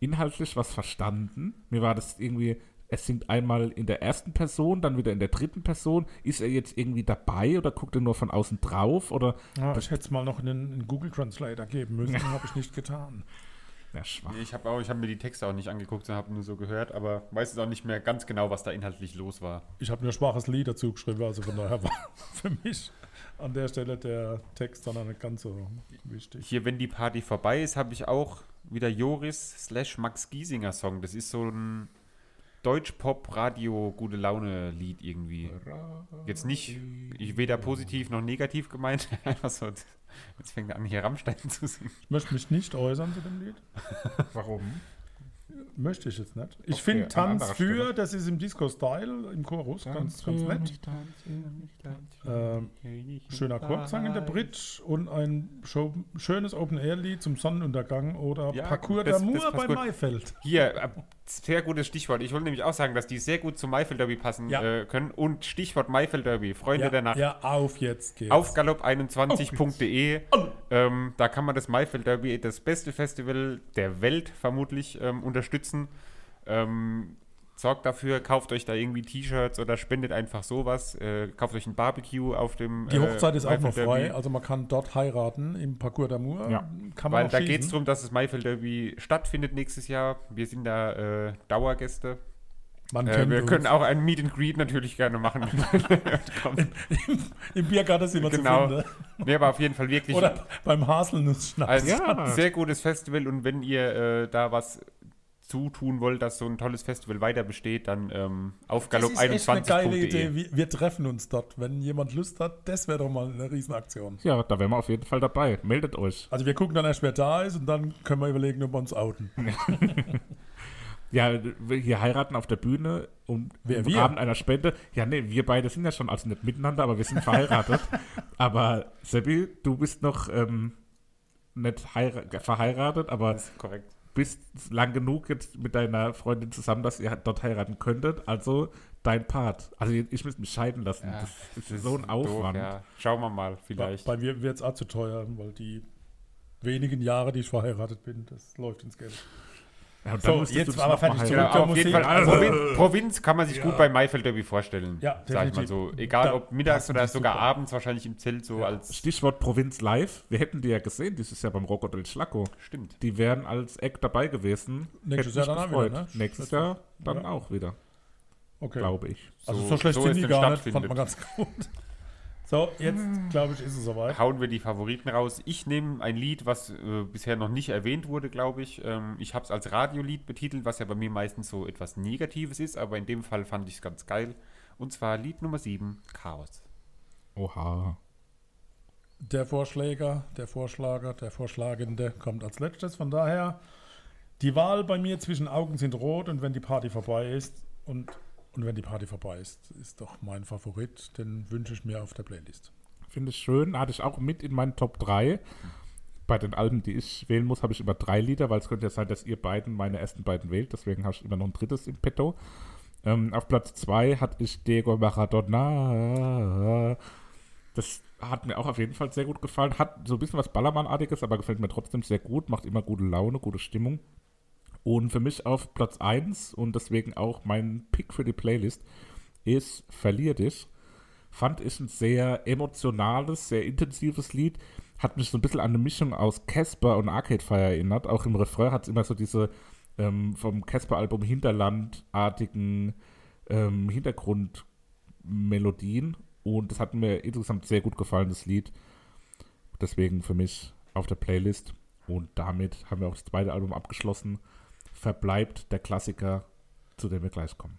inhaltlich was verstanden? Mir war das irgendwie, es singt einmal in der ersten Person, dann wieder in der dritten Person. Ist er jetzt irgendwie dabei oder guckt er nur von außen drauf? Oder, Ja, ich hätte es mal noch einen, einen Google Translator geben müssen, habe ich nicht getan. ja, schwach. Nee, Ich habe auch, ich habe mir die Texte auch nicht angeguckt, sondern habe nur so gehört, aber weiß jetzt auch nicht mehr ganz genau, was da inhaltlich los war. Ich habe nur schwaches Lied dazu geschrieben, also von daher war für mich an der Stelle der Text dann auch nicht ganz so wichtig. Hier, wenn die Party vorbei ist, habe ich auch wieder Joris slash Max Giesinger Song. Das ist so ein Deutsch-Pop-Radio-Gute-Laune-Lied irgendwie. Jetzt nicht, ich weder positiv noch negativ gemeint. Einfach so, jetzt fängt er an, hier Rammstein zu singen. Ich möchte mich nicht äußern zu dem Lied. Warum? Möchte ich jetzt nicht. Ich Okay, finde an Tanz für, das ist im Disco-Style, im Chorus, ganz, ganz nett. Ähm, schöner Chorgesang in der Bridge und ein show, schönes Open-Air-Lied zum Sonnenuntergang oder Ja, Parcours d'Amour bei gut. Maifeld. Hier, äh, sehr gutes Stichwort. Ich wollte nämlich auch sagen, dass die sehr gut zum Maifeld Derby passen Ja. äh, können. Und Stichwort Maifeld Derby, Freunde Ja, der Nacht. ja, auf jetzt geht's. Auf galopp21.de. Ähm, da kann man das Maifeld Derby, das beste Festival der Welt vermutlich, ähm, unterstützen. Ähm, sorgt dafür, kauft euch da irgendwie T-Shirts oder spendet einfach sowas. Äh, kauft euch ein Barbecue auf dem. Die äh, Hochzeit ist auch noch Maifeld frei, Derby. also man kann dort heiraten im Parcours d'Amour. Ja. Kann man Weil da geht es darum, dass das Maifeld Derby stattfindet nächstes Jahr. Wir sind da äh, Dauergäste. Äh, wir uns. können auch ein Meet and Greet natürlich gerne machen. Kommt. Im Biergarten sind wir Genau. zu finden. nee, aber auf jeden Fall wirklich Oder beim Haselnussschnaps. Ja. sehr gutes Festival und wenn ihr äh, da was zutun wollt, dass so ein tolles Festival weiter besteht, dann ähm, auf das ist echt eine geile Idee. galopp21.de. Wir, wir treffen uns dort. Wenn jemand Lust hat, das wäre doch mal eine Riesenaktion. Ja, da wären wir auf jeden Fall dabei. Meldet euch. Also wir gucken dann erst, wer da ist und dann können wir überlegen, ob wir uns outen. Ja, wir hier heiraten auf der Bühne um, Wer, im wir? Rahmen einer Spende. Ja, nee, wir beide sind ja schon also nicht miteinander, aber wir sind verheiratet. aber Seppi, du bist noch ähm, nicht heira- verheiratet, aber Das ist korrekt. Bist lang genug jetzt mit deiner Freundin zusammen, dass ihr dort heiraten könntet. Also dein Part. Also ich müsste mich scheiden lassen. Ja, das ist so ein Aufwand. Doof, ja. Schauen wir mal, Bei, vielleicht. bei mir wird es auch zu teuer, weil die wenigen Jahre, die ich verheiratet bin, das läuft ins Geld. Ja, und So, jetzt aber fertig zurück. Genau, auf jeden Fall. Musik, also- Provinz, Provinz kann man sich gut bei Maifeld Derby vorstellen. Ja, sag ich mal so. Egal Da ob mittags oder sogar super. abends, wahrscheinlich im Zelt so als. Stichwort Provinz Live. Wir hätten die ja gesehen dieses Jahr beim Rocco del Schlacco. Stimmt. Die wären als Eck dabei gewesen. Nächstes Jahr dann auch wieder, gefreut. ne? Nächstes. Jahr dann Ja. auch wieder, Okay. glaube ich. Also So- so schlecht so sind die gar nicht, fand man ganz gut. So, jetzt glaube ich, ist es soweit. Hauen wir die Favoriten raus. Ich nehme ein Lied, was äh, bisher noch nicht erwähnt wurde, glaube ich. Ähm, ich habe es als Radiolied betitelt, was ja bei mir meistens so etwas Negatives ist, aber in dem Fall fand ich es ganz geil. Und zwar Lied Nummer 7, Chaos. Oha. Der Vorschläger, der Vorschlager, der Vorschlagende kommt als letztes. Von daher, die Wahl bei mir zwischen Augen sind rot und wenn die Party vorbei ist und, und wenn die Party vorbei ist, ist doch mein Favorit. Den wünsche ich mir auf der Playlist. Finde ich schön. Hatte ich auch mit in meinen Top 3. Bei den Alben, die ich wählen muss, habe ich immer drei Lieder, weil es könnte ja sein, dass ihr beiden meine ersten beiden wählt. Deswegen habe ich immer noch ein drittes im Petto. Ähm, auf Platz 2 hatte ich Diego Maradona. Das hat mir auch auf jeden Fall sehr gut gefallen. Hat so ein bisschen was Ballermann-artiges, aber gefällt mir trotzdem sehr gut. Macht immer gute Laune, gute Stimmung. Und für mich auf Platz 1 und deswegen auch mein Pick für die Playlist ist Verlier dich. Fand ich ein sehr emotionales, sehr intensives Lied. Hat mich so ein bisschen an eine Mischung aus Casper und Arcade Fire erinnert. Auch im Refrain hat es immer so diese ähm, vom Casper-Album Hinterland-artigen ähm, Hintergrundmelodien. Und das hat mir insgesamt sehr gut gefallen, das Lied. Deswegen für mich auf der Playlist. Und damit haben wir auch das zweite Album abgeschlossen. Verbleibt der Klassiker, zu dem wir gleich kommen.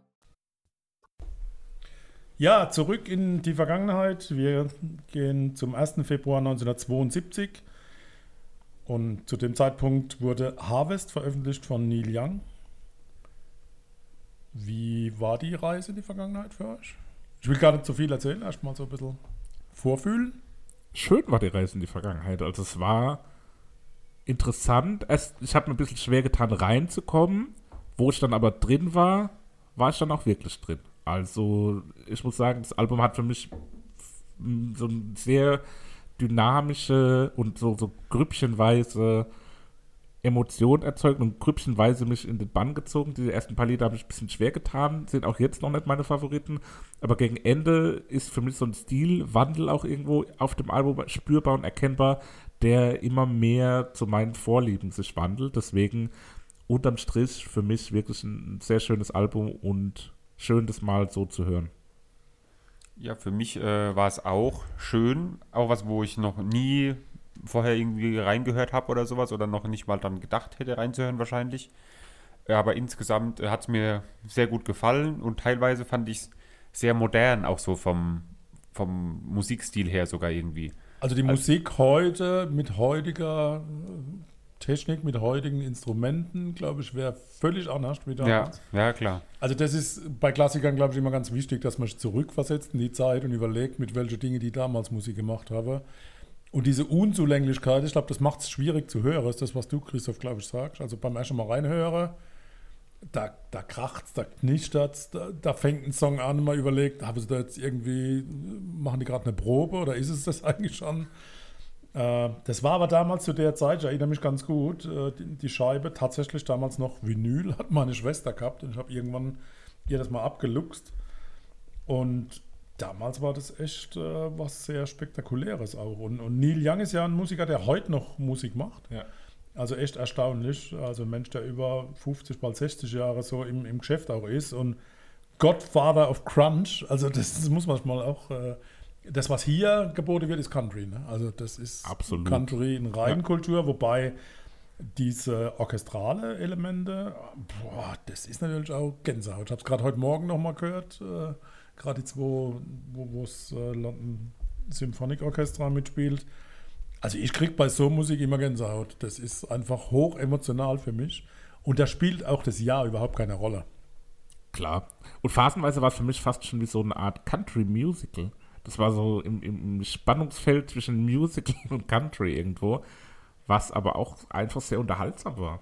Ja, zurück in die Vergangenheit. Wir gehen zum 1. Februar 1972. Und zu dem Zeitpunkt wurde Harvest veröffentlicht von Neil Young. Wie war die Reise in die Vergangenheit für euch? Ich will gar nicht so viel erzählen, erstmal so ein bisschen vorfühlen. schön war die Reise in die Vergangenheit. Also es war interessant. Es, ich habe mir ein bisschen schwer getan, reinzukommen. Wo ich dann aber drin war, war ich dann auch wirklich drin. Also ich muss sagen, das Album hat für mich so eine sehr dynamische und so, so grüppchenweise Emotionen erzeugt und grüppchenweise mich in den Bann gezogen. Die ersten paar Lieder habe ich ein bisschen schwer getan, sind auch jetzt noch nicht meine Favoriten. Aber gegen Ende ist für mich so ein Stilwandel auch irgendwo auf dem Album spürbar und erkennbar, der immer mehr zu meinen Vorlieben sich wandelt. Deswegen unterm Strich für mich wirklich ein sehr schönes Album und schön, das mal so zu hören. Ja, für mich äh, war es auch schön. Auch was, wo ich noch nie vorher irgendwie reingehört habe oder sowas oder noch nicht mal dann gedacht hätte reinzuhören wahrscheinlich. Ja, Aber insgesamt äh, hat es mir sehr gut gefallen und teilweise fand ich es sehr modern, auch so vom, vom Musikstil her sogar irgendwie. Also die Musik heute mit heutiger äh, Technik, mit heutigen Instrumenten, glaube ich, wäre völlig anders wie Ja, damals. ja, klar. Also das ist bei Klassikern, glaube ich, immer ganz wichtig, dass man sich zurückversetzt in die Zeit und überlegt, mit welchen Dingen die damals Musik gemacht haben. Und diese Unzulänglichkeit, ich glaube, das macht es schwierig zu hören. Das ist das, was du, Christoph, glaube ich, sagst. Also beim ersten Mal reinhören, da, da kracht da knistert da, da fängt ein Song an und man überlegt, haben sie da jetzt irgendwie, machen die gerade eine Probe oder ist es das eigentlich schon? Äh, das war aber damals zu der Zeit, ich erinnere mich ganz gut, äh, die, Scheibe tatsächlich damals noch Vinyl hat meine Schwester gehabt und ich habe irgendwann ihr das mal abgeluchst. Und damals war das echt äh, was sehr Spektakuläres auch. Und, und Neil Young ist ja ein Musiker, der heute noch Musik macht. Ja. Also echt erstaunlich. Also ein Mensch, der über 50, bald 60 Jahre so im, im Geschäft auch ist. Und Godfather of Crunch, also das, das muss man mal auch. Äh, das, was hier geboten wird, ist Country. Ne? Also das ist Absolut. Country in Reinkultur, wobei diese orchestrale Elemente, boah, das ist natürlich auch Gänsehaut. Ich habe es gerade heute Morgen nochmal gehört, äh, gerade die zwei, wo es äh, London Symphonic Orchestra mitspielt. Also ich kriege bei so Musik immer Gänsehaut. Das ist einfach hoch emotional für mich. Und da spielt auch das Jahr überhaupt keine Rolle. Klar. Und phasenweise war es für mich fast schon wie so eine Art Country-Musical. Das war so im, im Spannungsfeld zwischen Musical und Country irgendwo, was aber auch einfach sehr unterhaltsam war.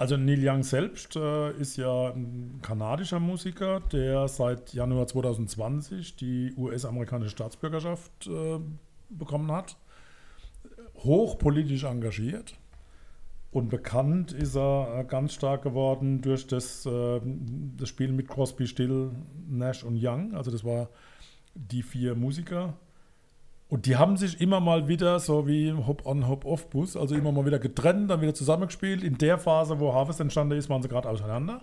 Also Neil Young selbst äh, ist ja ein kanadischer Musiker, der seit Januar 2020 die US-amerikanische Staatsbürgerschaft äh, bekommen hat. Hochpolitisch engagiert. Und bekannt ist er äh, ganz stark geworden durch das, äh, das Spiel mit Crosby, Still, Nash und Young. Also das war die vier Musiker. Und die haben sich immer mal wieder, so wie Hop-on, Hop-off-Bus, also immer mal wieder getrennt, dann wieder zusammengespielt. In der Phase, wo Harvest entstanden ist, waren sie gerade auseinander.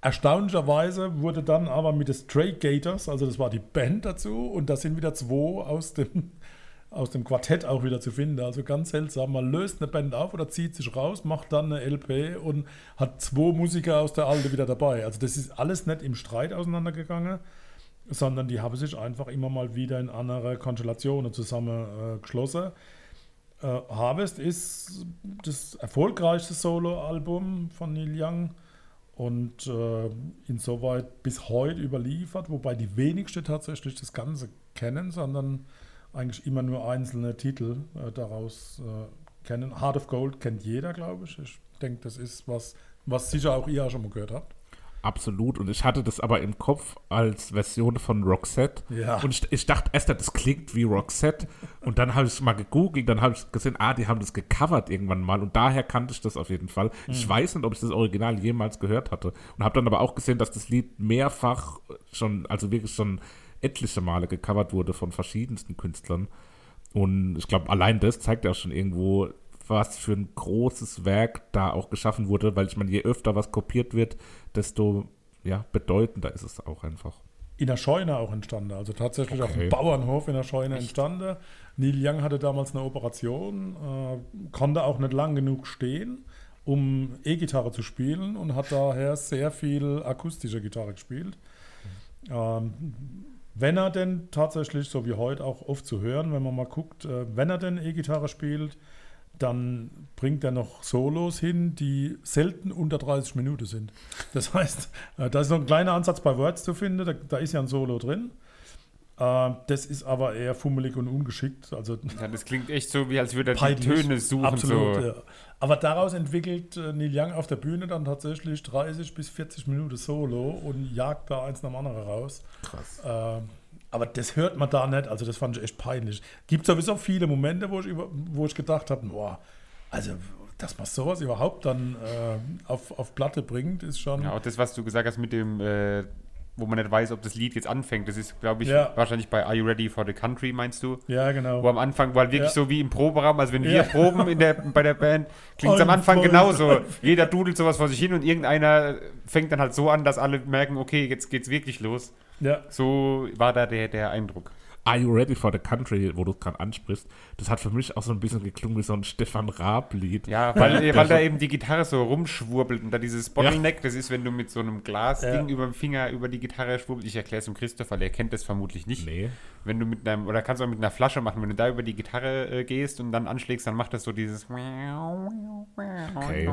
Erstaunlicherweise wurde dann aber mit den Stray Gators, also das war die Band dazu, und da sind wieder zwei aus dem, aus dem Quartett auch wieder zu finden. Also ganz seltsam. Man löst eine Band auf oder zieht sich raus, macht dann eine LP und hat zwei Musiker aus der Alte wieder dabei. Also das ist alles nicht im Streit auseinandergegangen sondern die haben sich einfach immer mal wieder in andere Konstellationen zusammengeschlossen. Äh, äh, Harvest ist das erfolgreichste Solo-Album von Neil Young und äh, insoweit bis heute überliefert, wobei die wenigsten tatsächlich das Ganze kennen, sondern eigentlich immer nur einzelne Titel äh, daraus äh, kennen. Heart of Gold kennt jeder, glaube ich. Ich denke, das ist was, was sicher auch ihr schon mal gehört habt. Absolut. Und ich hatte das aber im Kopf als Version von Roxette. Ja. Und ich, ich dachte erst, das klingt wie Roxette. Und dann habe ich es mal gegoogelt, dann habe ich gesehen, ah, die haben das gecovert irgendwann mal. Und daher kannte ich das auf jeden Fall. Mhm. Ich weiß nicht, ob ich das Original jemals gehört hatte. Und habe dann aber auch gesehen, dass das Lied mehrfach schon, also wirklich schon etliche Male gecovert wurde von verschiedensten Künstlern. Und ich glaube, allein das zeigt ja schon irgendwo, was für ein großes Werk da auch geschaffen wurde, weil ich meine, je öfter was kopiert wird, desto ja, bedeutender ist es auch einfach. In der Scheune auch entstanden, also tatsächlich okay. auf dem Bauernhof in der Scheune Echt? entstanden. Neil Young hatte damals eine Operation, äh, konnte auch nicht lang genug stehen, um E-Gitarre zu spielen und hat daher sehr viel akustische Gitarre gespielt. Mhm. Ähm, wenn er denn tatsächlich, so wie heute auch oft zu hören, wenn man mal guckt, äh, wenn er denn E-Gitarre spielt, dann bringt er noch Solos hin, die selten unter 30 Minuten sind. Das heißt, äh, da ist noch ein kleiner Ansatz bei Words zu finden, da, da ist ja ein Solo drin. Äh, das ist aber eher fummelig und ungeschickt. Also ja, das klingt echt so, wie als würde er die Töne suchen. Absolut, so. ja. Aber daraus entwickelt äh, Neil Young auf der Bühne dann tatsächlich 30 bis 40 Minuten Solo und jagt da eins nach dem anderen raus. Krass. Aber das hört man da nicht, also das fand ich echt peinlich. Gibt sowieso viele Momente, wo ich, über, wo ich gedacht habe, boah, also dass man sowas überhaupt dann äh, auf, auf Platte bringt, ist schon. Ja, auch das, was du gesagt hast mit dem, äh, wo man nicht weiß, ob das Lied jetzt anfängt, das ist, glaube ich, ja. wahrscheinlich bei Are You Ready for the Country, meinst du? Ja, genau. Wo am Anfang, weil wirklich ja. so wie im Proberaum, also wenn wir proben in der, bei der Band, klingt es am Anfang genauso. Jeder dudelt sowas vor sich hin und irgendeiner fängt dann halt so an, dass alle merken, okay, jetzt geht's wirklich los. Ja. So war da der, der Eindruck. Are You Ready for the Country, wo du es gerade ansprichst, das hat für mich auch so ein bisschen geklungen wie so ein Stefan Raab-Lied. Ja, weil, weil da eben die Gitarre so rumschwurbelt und da dieses Bottleneck, ja. das ist, wenn du mit so einem Glasding ja. über dem Finger über die Gitarre schwurbelt. Ich erkläre es dem Christopher, der kennt das vermutlich nicht. Nee. Wenn du mit einem, oder kannst du auch mit einer Flasche machen, wenn du da über die Gitarre äh, gehst und dann anschlägst, dann macht das so dieses okay.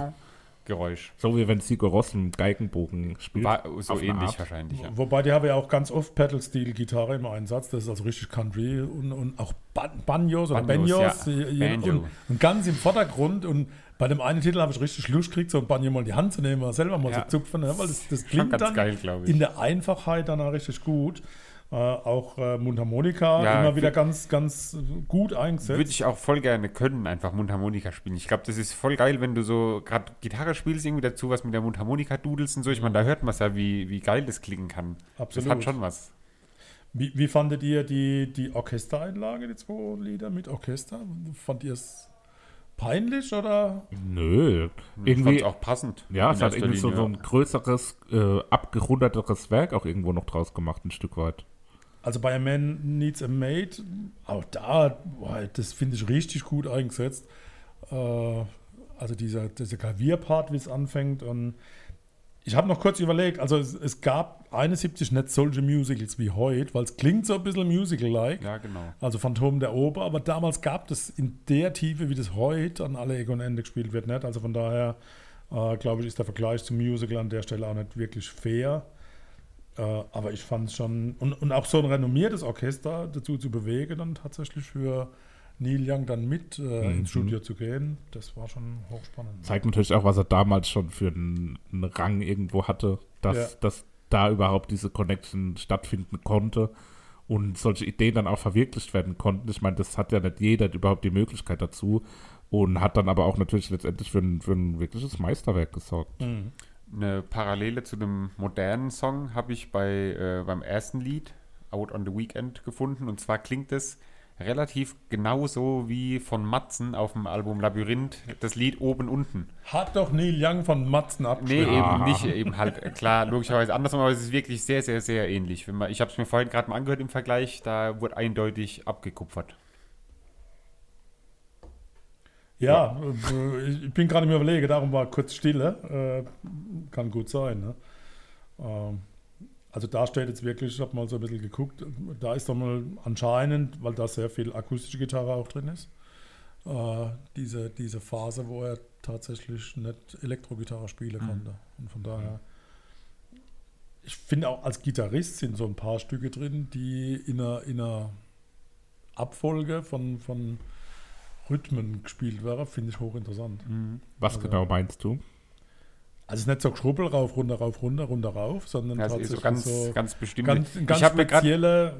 Geräusch. So wie wenn Sigur Ross einen Geigenbogen spielt. War so ähnlich wahrscheinlich. Ja. Wobei die haben ja auch ganz oft Pedal-Steel-Gitarre im Einsatz. Das ist also richtig Country und, und auch Ban Banjos oder Banjos. Ja. Und, und, ganz im Vordergrund. Und bei dem einen Titel habe ich richtig Lust gekriegt, so ein Banjo mal in die Hand zu nehmen, selber mal ja. zu zupfen. Ne? Weil das, das klingt dann geil, in der Einfachheit dann auch richtig gut. Äh, auch äh, Mundharmonika ja, immer wieder ganz, ganz gut eingesetzt. Würde ich auch voll gerne können, einfach Mundharmonika spielen. Ich glaube, das ist voll geil, wenn du so gerade Gitarre spielst, irgendwie dazu was mit der Mundharmonika dudelst und so. Ich meine, da hört man es ja, wie, wie geil das klingen kann. Absolut. Das hat schon was. Wie, wie fandet ihr die, die Orchestereinlage, die zwei Lieder mit Orchester? Fand ihr es peinlich oder? Nö. Irgendwie auch passend. Ja, es hat irgendwie so, so ein größeres, äh, abgerundeteres Werk auch irgendwo noch draus gemacht, ein Stück weit. Also bei A Man Needs a Mate, auch da, boah, das finde ich richtig gut eingesetzt. Äh, Also dieser, dieser Klavierpart, wie es anfängt. Und ich habe noch kurz überlegt, also es, es gab 71 nicht solche Musicals wie heute, weil es klingt so ein bisschen musical-like. Ja, genau. Also Phantom der Oper, aber damals gab es in der Tiefe, wie das heute an alle Ecken und Ende gespielt wird, nicht. Also von daher, äh, glaube ich, ist der Vergleich zum Musical an der Stelle auch nicht wirklich fair. Äh, aber ich fand es schon, und, und auch so ein renommiertes Orchester dazu zu bewegen, dann tatsächlich für Neil Young dann mit äh, ins Studio zu gehen, das war schon hochspannend. Zeigt natürlich auch, was er damals schon für einen, einen Rang irgendwo hatte, dass, Ja. dass da überhaupt diese Connection stattfinden konnte und solche Ideen dann auch verwirklicht werden konnten. Ich meine, das hat ja nicht jeder überhaupt die Möglichkeit dazu und hat dann aber auch natürlich letztendlich für ein, für ein wirkliches Meisterwerk gesorgt. Eine Parallele zu dem modernen Song habe ich bei, äh, beim ersten Lied, Out on the Weekend, gefunden. Und zwar klingt es relativ genauso wie von Matzen auf dem Album Labyrinth, das Lied oben unten. Hat doch Neil Young von Matzen Nee, abgeschrieben. eben nicht, eben halt, äh, klar, logischerweise andersrum, aber es ist wirklich sehr, sehr, sehr ähnlich. Wenn man, ich habe es mir vorhin gerade mal angehört im Vergleich, da wurde eindeutig abgekupfert. Ja, äh, ich bin gerade mir überlege, darum war kurz Stille. Äh, kann gut sein. Ne? Ähm, also da steht jetzt wirklich, ich habe mal so ein bisschen geguckt, da ist doch mal anscheinend, weil da sehr viel akustische Gitarre auch drin ist, äh, diese, diese Phase, wo er tatsächlich nicht Elektrogitarre spielen konnte. Und von daher, ich finde auch als Gitarrist sind so ein paar Stücke drin, die in einer, in einer Abfolge von, von Rhythmen gespielt werden, finde ich hochinteressant. Was Also- genau meinst du? Also es ist nicht so geschrubbel rauf, runter, rauf, runter, runter, rauf, sondern es ist so tatsächlich ganz, so ganz bestimmt. ganz, ganz ich habe mir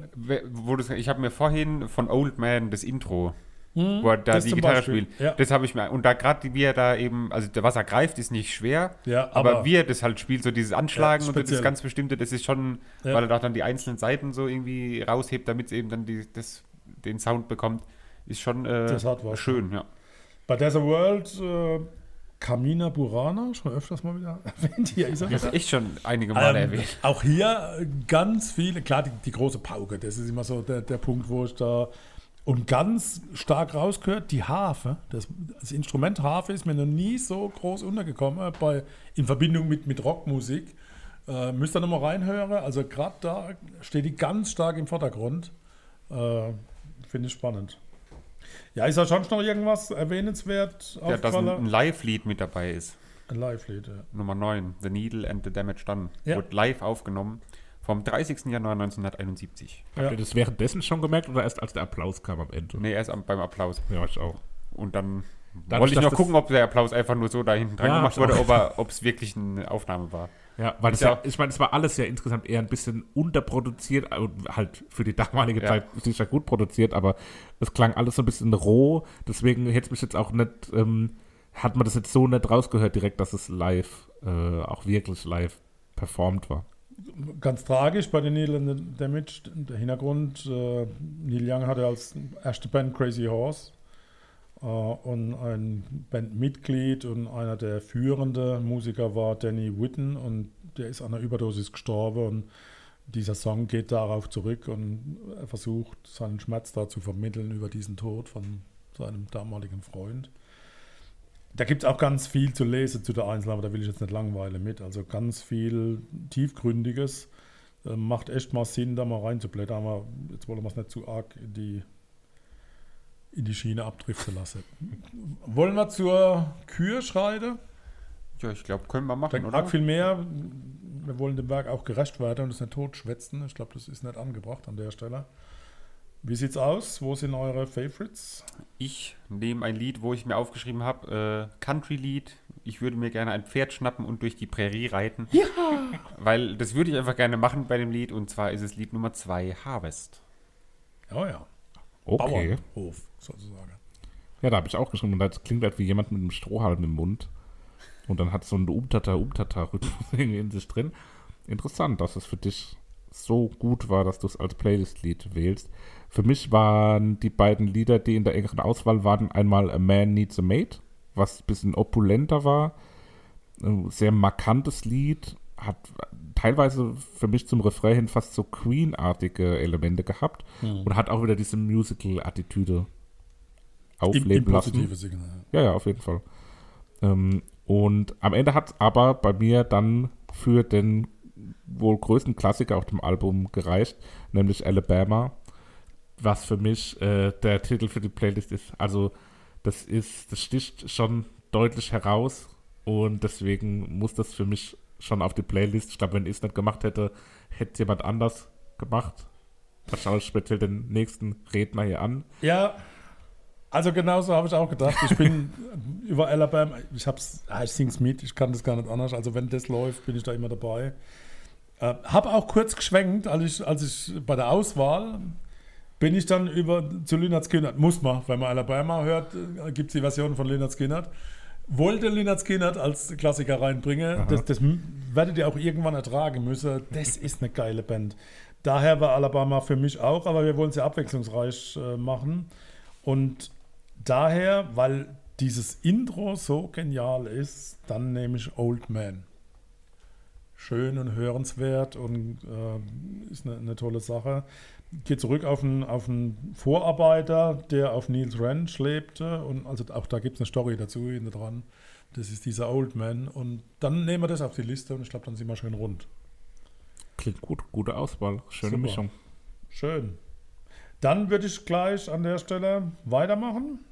wo du ich habe mir vorhin von Old Man das Intro, wo er da die Gitarre Beispiel, spielt, ja. das habe ich mir und da gerade wie er da eben, also was er greift, ist nicht schwer, Ja, aber, aber- wie er das halt spielt, so dieses Anschlagen Ja, und das ganz bestimmte, das ist schon, weil er da dann die einzelnen Seiten so irgendwie raushebt, damit es eben dann die, das, den Sound bekommt, ist schon äh, Das hat was, schön, ja. Bei Desert World, äh, Kamina Burana, schon öfters mal wieder erwähnt. Hier ist er. Das ist echt schon einige Male Ähm, erwähnt. auch hier äh, ganz viele, klar, die, die große Pauke, das ist immer so der, der Punkt, wo ich da und ganz stark rausgehört, die Harfe, das, das Instrument Harfe ist mir noch nie so groß untergekommen, bei, in Verbindung mit, mit Rockmusik. Äh, müsst ihr nochmal reinhören, also gerade da steht die ganz stark im Vordergrund. Äh, Finde ich spannend. Ja, ist da schon noch irgendwas erwähnenswert Ja, dass ein, ein? Live-Lied mit dabei ist. Ein Live-Lied, ja. Nummer 9, The Needle and the Damage Done. Ja. Wurde live aufgenommen vom 30. Januar 1971. Ja. Habt ihr das währenddessen schon gemerkt oder erst als der Applaus kam am Ende? Nee, erst am, beim Applaus. Ja, ich auch. Und dann Dadurch, wollte ich noch gucken, ob der Applaus einfach nur so da hinten dran Ja, gemacht wurde, ob es wirklich eine Aufnahme war. Ja, weil es ja, ja- ich meine, es war alles ja insgesamt eher ein bisschen unterproduziert und halt für die damalige Ja. Zeit sicher gut produziert, aber es klang alles so ein bisschen roh, deswegen hätte mich jetzt auch nicht, ähm, hat man das jetzt so nicht rausgehört direkt, dass es live, äh, auch wirklich live performt war. Ganz tragisch bei den Neil and the Damage. Der Hintergrund, äh, Neil Young hatte als erste Band Crazy Horse und ein Bandmitglied und einer der führenden Musiker war Danny Whitten und der ist an einer Überdosis gestorben und dieser Song geht darauf zurück und er versucht seinen Schmerz da zu vermitteln über diesen Tod von seinem damaligen Freund. Da gibt es auch ganz viel zu lesen zu der Einzelnen, aber da will ich jetzt nicht langweilen mit. Also ganz viel Tiefgründiges. Äh, macht echt mal Sinn, da mal reinzublättern, aber jetzt wollen wir es nicht zu arg in die, in die Schiene abdriften lassen. Wollen wir zur Kür schreiten? Ja, ich glaube, können wir machen, Dann oder? viel mehr. Wir wollen dem Werk auch gerecht werden und es nicht totschwätzen. Ich glaube, das ist nicht angebracht an der Stelle. Wie sieht's aus? Wo sind eure Favorites? Ich nehme ein Lied, wo ich mir aufgeschrieben habe, äh, Country-Lied. Ich würde mir gerne ein Pferd schnappen und durch die Prärie reiten. Ja! Weil das würde ich einfach gerne machen bei dem Lied und zwar ist es Lied Nummer 2, Harvest. Oh ja, Okay. Bauernhof sozusagen. Ja, da habe ich auch geschrieben, und das klingt halt wie jemand mit einem Strohhalm im Mund. Und dann hat es so einen Umtata-Umtata-Rhythmus irgendwie in sich drin. Interessant, dass es für dich so gut war, dass du es als Playlist-Lied wählst. Für mich waren die beiden Lieder, die in der engeren Auswahl waren, einmal A Man Needs a Mate, was ein bisschen opulenter war. Ein sehr markantes Lied, hat teilweise für mich zum Refrain hin fast so Queen-artige Elemente gehabt und hat auch wieder diese Musical-Attitüde Im, im aufleben lassen. positiven Signal. Ja, ja, auf jeden Fall. Ähm, und am Ende hat es aber bei mir dann für den wohl größten Klassiker auf dem Album gereicht, nämlich Alabama, was für mich äh, der Titel für die Playlist ist. Also das ist, das sticht schon deutlich heraus und deswegen muss das für mich schon auf die Playlist. Ich glaube, wenn ich es nicht gemacht hätte, hätte jemand anders gemacht. Da schaue ich speziell den nächsten Redner hier an. Ja, also genauso habe ich auch gedacht. Ich bin über Alabama, ich hab's, ich sing's mit, ich kann das gar nicht anders. Also wenn das läuft, bin ich da immer dabei. Äh, habe auch kurz geschwenkt, als ich, als ich bei der Auswahl bin ich dann über zu Lynyrd Skynyrd. Muss man, wenn man Alabama hört, äh, gibt es die Version von Lynyrd Skynyrd. Wollte Lynyrd Skynyrd als Klassiker reinbringen. Das, das werdet ihr auch irgendwann ertragen müssen. Das ist eine geile Band. Daher war Alabama für mich auch, aber wir wollen es ja abwechslungsreich äh, machen. Und daher, weil dieses Intro so genial ist, dann nehme ich Old Man. Schön und hörenswert und äh, ist eine, eine tolle Sache. Geht zurück auf einen, auf einen Vorarbeiter, der auf Niels Ranch lebte. Und also auch da gibt es eine Story dazu hinten dran. Das ist dieser Old Man. Und dann nehmen wir das auf die Liste und ich glaube, dann sind wir schön rund. Klingt gut, gute Auswahl, schöne Super. Mischung. Schön. Dann würde ich gleich an der Stelle weitermachen.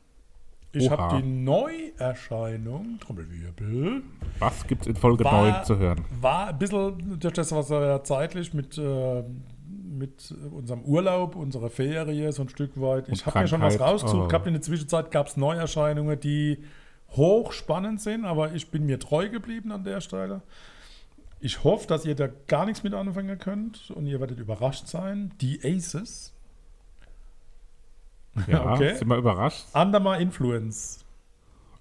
Ich habe die Neuerscheinung, Trommelwirbel, Was gibt es in Folge War- 9 zu hören? war ein bisschen durch das, was wir ja zeitlich mit, äh, mit unserem Urlaub, unserer Ferie so ein Stück weit. Ich habe mir schon was rausgesucht oh. gehabt. In der Zwischenzeit gab es Neuerscheinungen, die hochspannend sind, aber ich bin mir treu geblieben an der Stelle. Ich hoffe, dass ihr da gar nichts mit anfangen könnt und ihr werdet überrascht sein. Die Aces. Ja, Okay. sind wir überrascht. Under my Influence.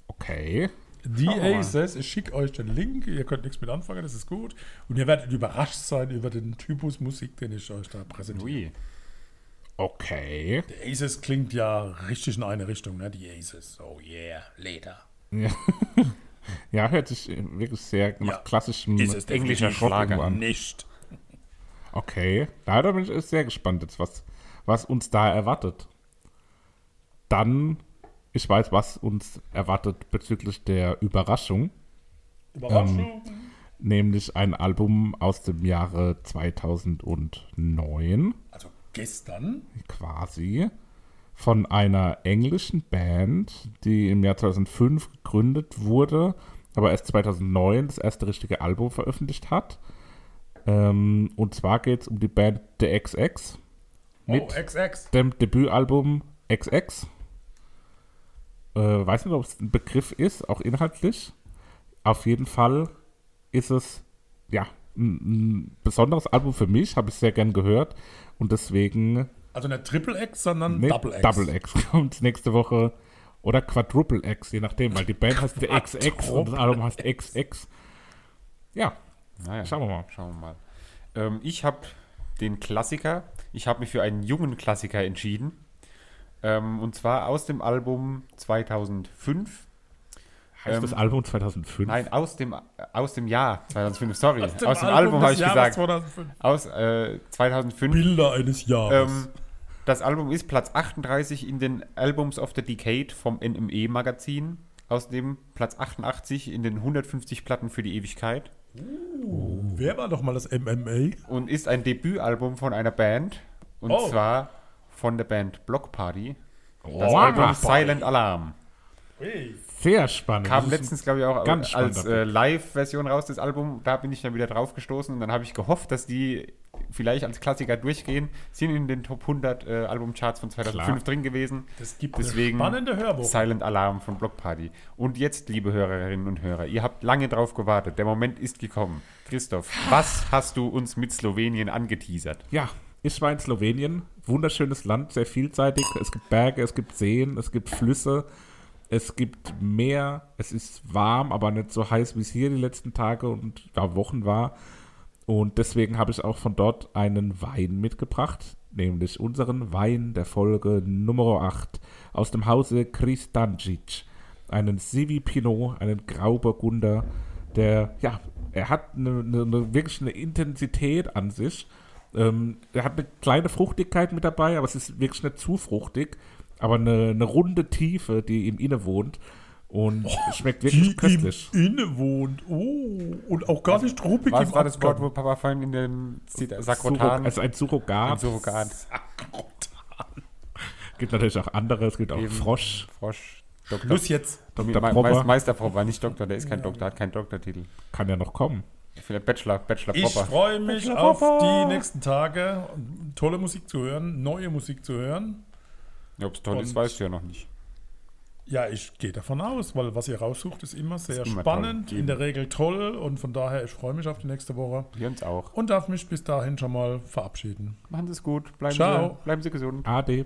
Okay. Mal. Aces, ich schicke euch den Link, ihr könnt nichts mit anfangen, das ist gut. Und ihr werdet überrascht sein über den Typus Musik, den ich euch da präsentiere. Ui. Okay. Die Aces klingt ja richtig in eine Richtung, ne? Die Aces. Oh yeah, later. Ja. ja, hört sich äh, wirklich sehr nach Ja. klassischem englischer Schlager. an. Nicht. Okay. Da bin ich sehr gespannt jetzt, was, was uns da erwartet. Dann, ich weiß, was uns erwartet bezüglich der Überraschung, Überraschung. nämlich ein Album aus dem Jahre 2009. also gestern. quasi von einer englischen Band, die im Jahr 2005 gegründet wurde, aber erst 2009 das erste richtige Album veröffentlicht hat. Ähm, und zwar geht es um die Band The XX mit oh, XX. dem Debütalbum XX. Äh, weiß nicht, ob es ein Begriff ist, auch inhaltlich. Auf jeden Fall ist es ja ein, ein besonderes Album für mich, habe ich sehr gern gehört und deswegen Also nicht Triple X, sondern Nee, Double X. Double X kommt nächste Woche. Oder Quadruple X, je nachdem, weil die Band heißt der XX und das Album heißt XX. Ja, Naja, Schauen wir mal. Schauen wir mal. Ähm, ich habe den Klassiker, ich habe mich für einen jungen Klassiker entschieden. Ähm, und zwar aus dem Album 2005. heißt Ähm, das Album 2005. Nein, aus dem, aus dem Jahr 2005, sorry. Aus dem, Album Album habe ich Jahres gesagt. 2005. Aus äh, 2005. Bilder eines Jahres. Ähm, das Album ist Platz 38 in den Albums of the Decade vom NME-Magazin. Außerdem Platz 88 in den 150 Platten für die Ewigkeit. Wer war doch mal das MMA? Und ist ein Debütalbum von einer Band. Und Oh. zwar von der Band Block Party. Das Wow. Album Silent Alarm. Sehr spannend. Kam letztens, glaube ich, auch ganz als äh, Live-Version raus, das Album. Da bin ich dann wieder drauf gestoßen und dann habe ich gehofft, dass die vielleicht als Klassiker durchgehen. Sind in den Top 100 äh, Albumcharts von 2005 Klar. drin gewesen. Das gibt Deswegen spannende Hörwoche. Silent Alarm von Block Party. Und jetzt, liebe Hörerinnen und Hörer, ihr habt lange drauf gewartet. Der Moment ist gekommen. Christoph, was hast du uns mit Slowenien angeteasert? Ja, ich war in Slowenien. Wunderschönes Land, sehr vielseitig. Es gibt Berge, es gibt Seen, es gibt Flüsse, es gibt Meer. Es ist warm, aber nicht so heiß, wie es hier die letzten Tage und ja, Wochen war. Und deswegen habe ich auch von dort einen Wein mitgebracht, nämlich unseren Wein der Folge Nummer 8 aus dem Hause Kristancic. Einen Sivi Pinot, einen Grauburgunder, der, ja, er hat eine, eine, wirklich eine Intensität an sich. Ähm, er hat eine kleine Fruchtigkeit mit dabei, aber es ist wirklich nicht zu fruchtig, aber eine, eine runde Tiefe, die ihm innewohnt. Und es schmeckt wirklich Die köstlich. im Inne wohnt. Oh, und auch gar nicht ruppig Was im war das Wort, wo Papa vorhin in dem Sakrotan? also ein Surrogat. Ein Surrogat. gibt natürlich auch andere, es gibt auch Eben. Frosch, Frosch. Doktor. Schluss jetzt. Dr. Me- Meister Propper, nicht Doktor, der ist kein Doktor, hat keinen Doktortitel. kann ja noch kommen. Vielleicht Bachelor, Bachelor Ich Propper. freue mich Bachelor auf Popper. die nächsten Tage, tolle Musik zu hören, neue Musik zu hören. Ob es toll ist, Und- weißt du ja noch nicht. Ja, ich gehe davon aus, weil was ihr raussucht, ist immer sehr Ist immer spannend, toll. in der Regel toll und von daher, ich freue mich auf die nächste Woche Wir uns auch. und darf mich bis dahin schon mal verabschieden. Machen Sie es gut. Bleiben, Ciao. Sie, bleiben Sie gesund. Ade.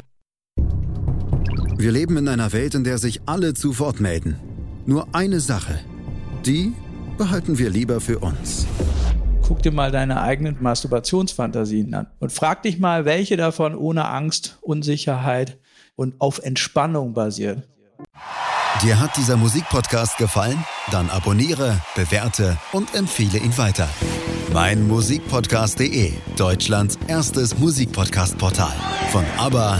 Wir leben in einer Welt, in der sich alle zu Wort melden. Nur eine Sache. Die behalten wir lieber für uns. Guck dir mal deine eigenen Masturbationsfantasien an und frag dich mal, welche davon ohne Angst, Unsicherheit und auf Entspannung basieren. Dir hat dieser Musikpodcast gefallen? Dann abonniere, bewerte und empfehle ihn weiter. Mein Musikpodcast.de, Deutschlands erstes Musikpodcast-Portal. Von ABBA